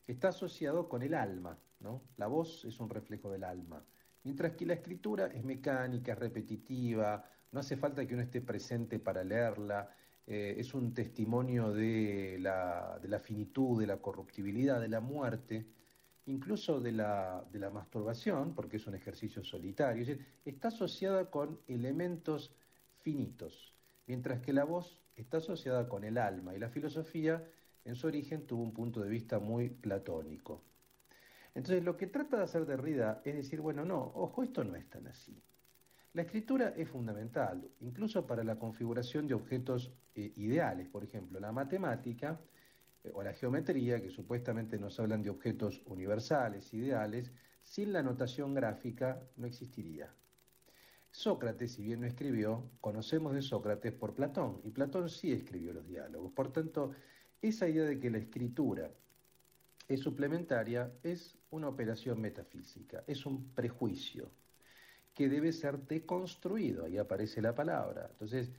está asociado con el alma, ¿no? La voz es un reflejo del alma. Mientras que la escritura es mecánica, es repetitiva, no hace falta que uno esté presente para leerla, eh, es un testimonio de la, finitud, de la corruptibilidad, de la muerte, incluso de la, masturbación, porque es un ejercicio solitario, es está asociada con elementos finitos, mientras que la voz está asociada con el alma y la filosofía en su origen tuvo un punto de vista muy platónico. Entonces lo que trata de hacer Derrida es decir, bueno, no, ojo, esto no es tan así. La escritura es fundamental, incluso para la configuración de objetos eh, ideales, por ejemplo, la matemática eh, o la geometría, que supuestamente nos hablan de objetos universales, ideales, sin la notación gráfica no existiría. Sócrates, si bien no escribió, conocemos de Sócrates por Platón, y Platón sí escribió los diálogos. Por tanto, esa idea de que la escritura es suplementaria es una operación metafísica, es un prejuicio que debe ser deconstruido, ahí aparece la palabra. Entonces,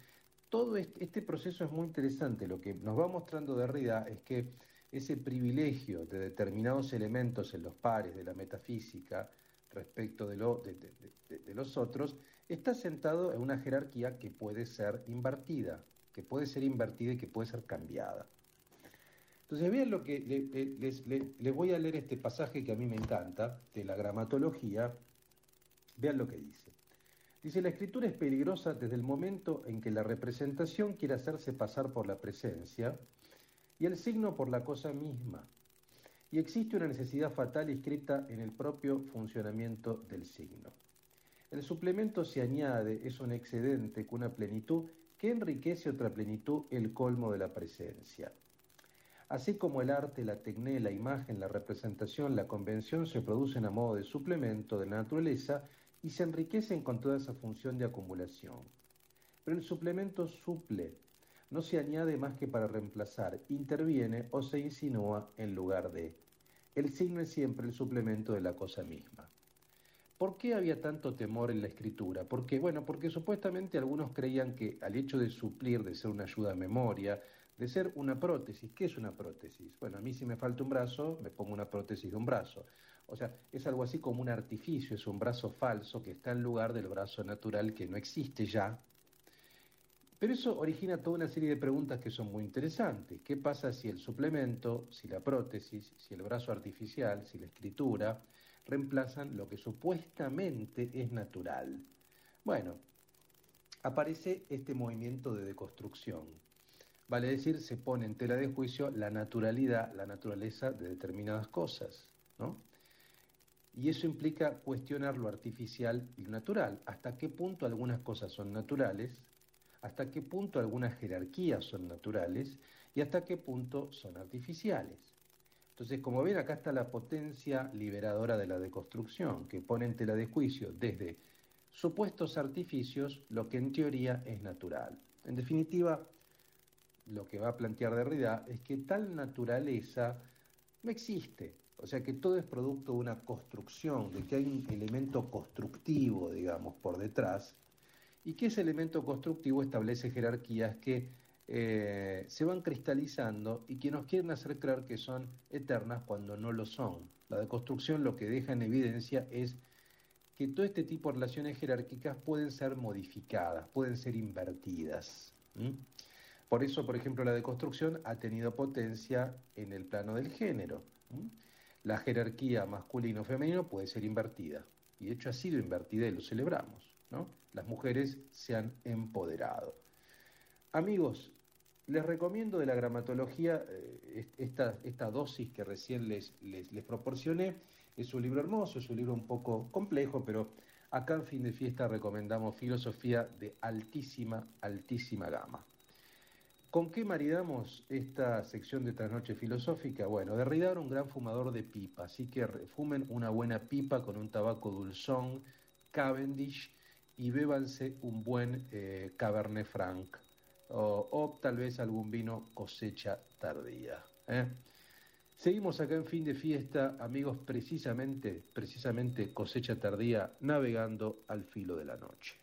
todo este, proceso es muy interesante, lo que nos va mostrando Derrida es que ese privilegio de determinados elementos en los pares de la metafísica respecto de- de los otros está sentado en una jerarquía que puede ser invertida, que puede ser invertida y que puede ser cambiada. Entonces vean lo que le- le- les, le- les voy a leer este pasaje que a mí me encanta, de la gramatología. Vean lo que dice. Dice, la escritura es peligrosa desde el momento en que la representación quiere hacerse pasar por la presencia y el signo por la cosa misma. Y existe una necesidad fatal inscrita en el propio funcionamiento del signo. El suplemento se añade, es un excedente con una plenitud que enriquece otra plenitud, el colmo de la presencia. Así como el arte, la tecné, la imagen, la representación, la convención se producen a modo de suplemento de la naturaleza y se enriquecen con toda esa función de acumulación. Pero el suplemento suple, no se añade más que para reemplazar, interviene o se insinúa en lugar de. El signo es siempre el suplemento de la cosa misma. ¿Por qué había tanto temor en la escritura? Porque, bueno, porque supuestamente algunos creían que al hecho de suplir, de ser una ayuda a memoria, de ser una prótesis, ¿qué es una prótesis? Bueno, a mí si me falta un brazo, me pongo una prótesis de un brazo. O sea, es algo así como un artificio, es un brazo falso que está en lugar del brazo natural que no existe ya. Pero eso origina toda una serie de preguntas que son muy interesantes. ¿Qué pasa si el suplemento, si la prótesis, si el brazo artificial, si la escritura reemplazan lo que supuestamente es natural? Bueno, aparece este movimiento de deconstrucción. Vale decir, se pone en tela de juicio la naturalidad, la naturaleza de determinadas cosas, ¿no? Y eso implica cuestionar lo artificial y lo natural. ¿Hasta qué punto algunas cosas son naturales? ¿Hasta qué punto algunas jerarquías son naturales? ¿Y hasta qué punto son artificiales? Entonces, como ven, acá está la potencia liberadora de la deconstrucción, que pone en tela de juicio desde supuestos artificios lo que en teoría es natural. En definitiva, lo que va a plantear Derrida es que tal naturaleza no existe. O sea que todo es producto de una construcción, de que hay un elemento constructivo, digamos, por detrás, y que ese elemento constructivo establece jerarquías que eh, se van cristalizando y que nos quieren hacer creer que son eternas cuando no lo son. La deconstrucción lo que deja en evidencia es que todo este tipo de relaciones jerárquicas pueden ser modificadas, pueden ser invertidas. Por eso, por ejemplo, la deconstrucción ha tenido potencia en el plano del género. La jerarquía masculino-femenino puede ser invertida. Y de hecho ha sido invertida y lo celebramos. ¿no? Las mujeres se han empoderado. Amigos, les recomiendo de la gramatología eh, esta, esta dosis que recién les, les, les proporcioné. Es un libro hermoso, es un libro un poco complejo, pero acá en fin de fiesta recomendamos filosofía de altísima, altísima gama. ¿Con qué maridamos esta sección de Trasnoche Filosófica? Bueno, Derrida era un gran fumador de pipa, así que fumen una buena pipa con un tabaco dulzón, Cavendish, y bébanse un buen eh, Cabernet Franc, o, o tal vez algún vino cosecha tardía. ¿eh? Seguimos acá en fin de fiesta, amigos, precisamente, precisamente cosecha tardía, navegando al filo de la noche.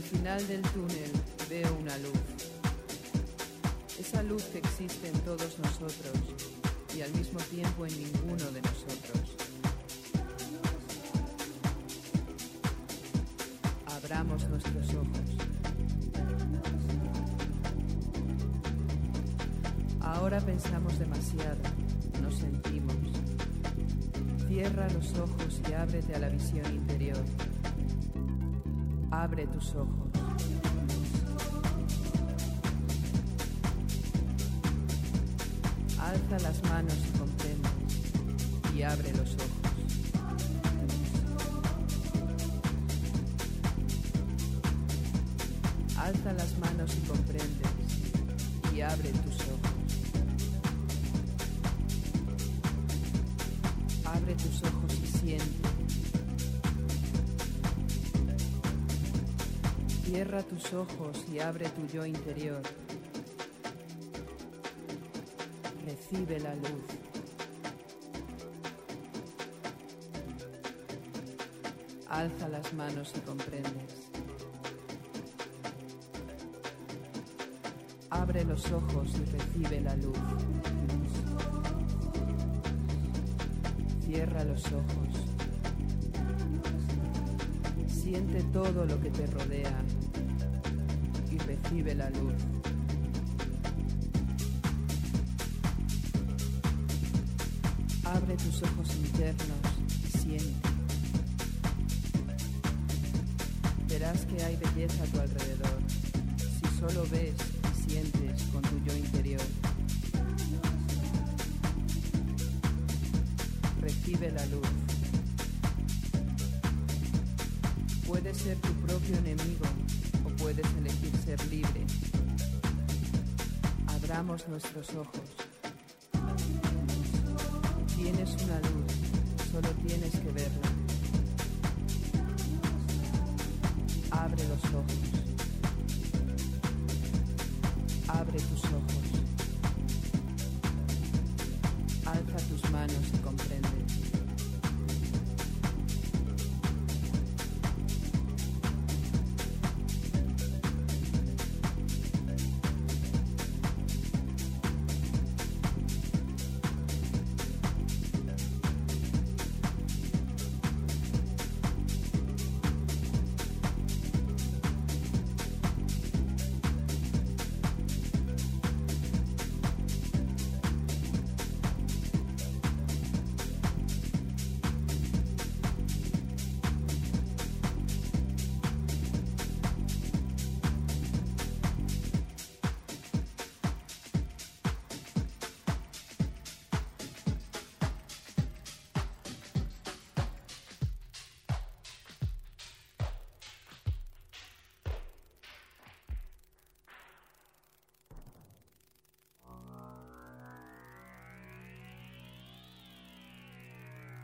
Al final del túnel veo una luz. Esa luz existe en todos nosotros y al mismo tiempo en ninguno de nosotros. Abramos nuestros ojos. Ahora pensamos demasiado, no sentimos. Cierra los ojos y ábrete a la visión. Abre tus ojos. Alza las manos y comprende y abre los ojos. Alza las manos y comprendes y abre tus ojos. Abre tus ojos y siente. Cierra tus ojos y abre tu yo interior. Recibe la luz. Alza las manos y comprendes. Abre los ojos y recibe la luz. Cierra los ojos siente todo lo que te rodea recibe la luz. Abre tus ojos internos y siente. Verás que hay belleza a tu alrededor Nuestros ojos.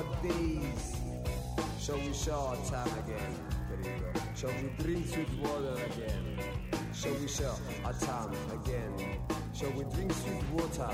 these dark days, shall we share time again? Shall we drink sweet water again? Shall we share our time again? Shall we drink sweet water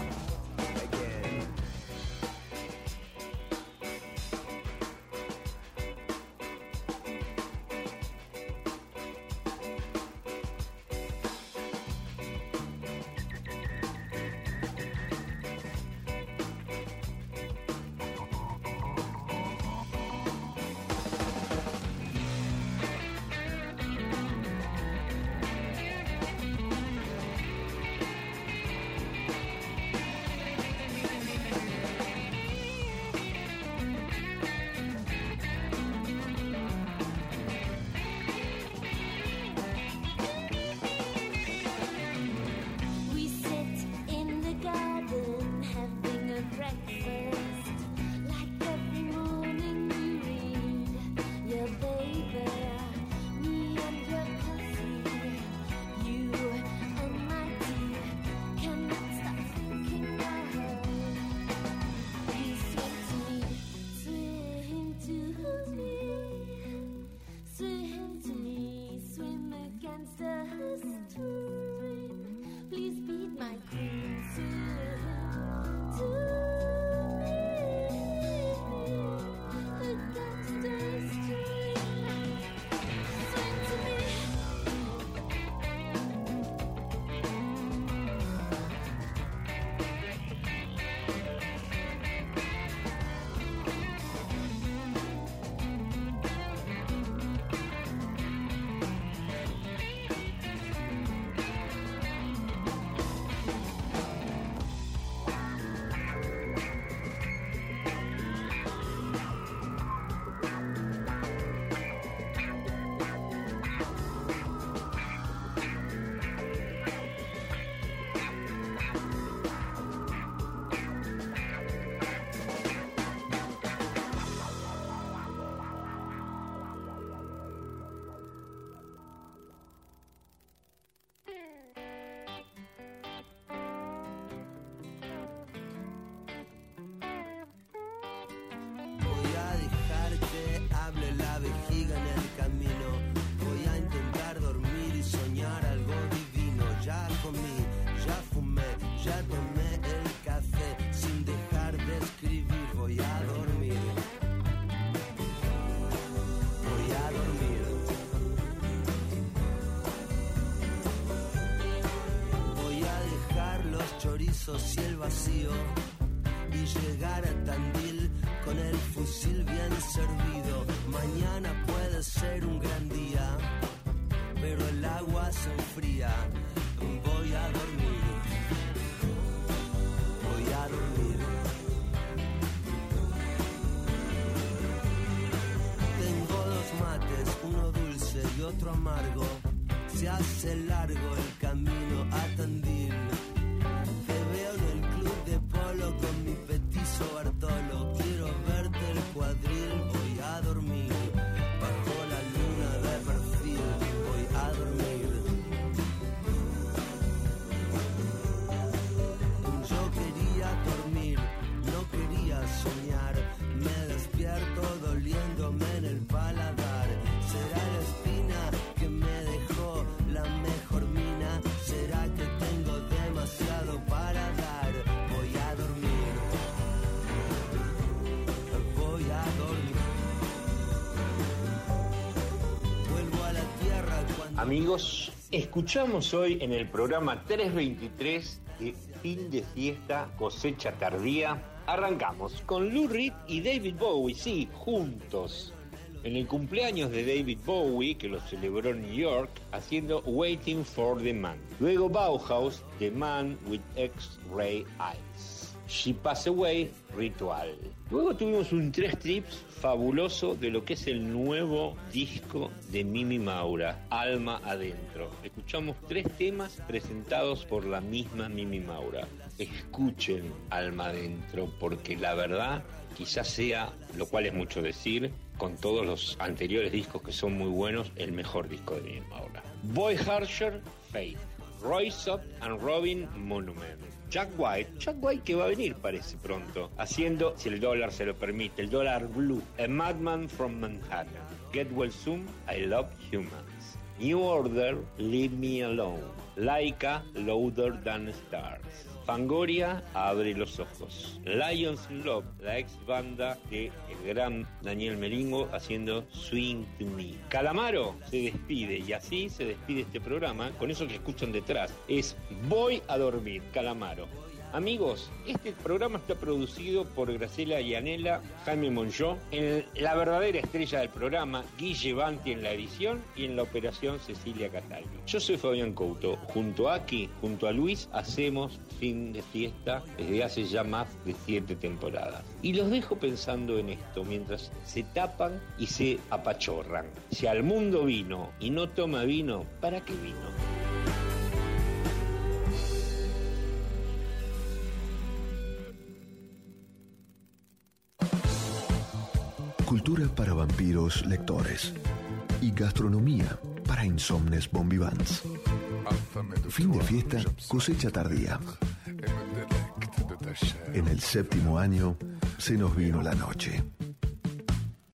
amargo. Se hace largo el Amigos, escuchamos hoy en el programa 323 de Fin de Fiesta Cosecha Tardía. Arrancamos con Lou Reed y David Bowie, sí, juntos. En el cumpleaños de David Bowie, que lo celebró en New York, haciendo Waiting for the Man. Luego Bauhaus, The Man with X-Ray Eyes. She Passed Away, Ritual. Luego tuvimos un tres trips fabuloso de lo que es el nuevo disco de Mimi Maura, Alma Adentro. Escuchamos tres temas presentados por la misma Mimi Maura. Escuchen Alma Adentro, porque la verdad quizás sea, lo cual es mucho decir, con todos los anteriores discos que son muy buenos, el mejor disco de Mimi Maura. Boy Harsher, Faith. Royce Up and Robin Monument. Jack White, Jack White que va a venir parece pronto, haciendo, si el dólar se lo permite, el dólar blue, A Madman from Manhattan, Get Well Soon, I Love Humans, New Order, Leave Me Alone, Laika, Louder Than Stars, Fangoria, Abre los Ojos, Lions Love, la ex banda de el gran Daniel Melingo haciendo Swing to Me. Calamaro se despide y así se despide este programa con eso que escuchan detrás. Es Voy a dormir, Calamaro. Amigos, este programa está producido por Graciela Yanela, Jaime Monjó, la verdadera estrella del programa, Guille Banti en la edición y en la operación Cecilia Cataldi. Yo soy Fabián Couto, junto a Aki, junto a Luis, hacemos fin de fiesta desde hace ya más de siete temporadas. Y los dejo pensando en esto mientras se tapan y se apachorran. Si al mundo vino y no toma vino, ¿para qué vino? Cultura para vampiros lectores. Y gastronomía para insomnes bombivans. Fin de fiesta, cosecha tardía. En el séptimo año se nos vino la noche.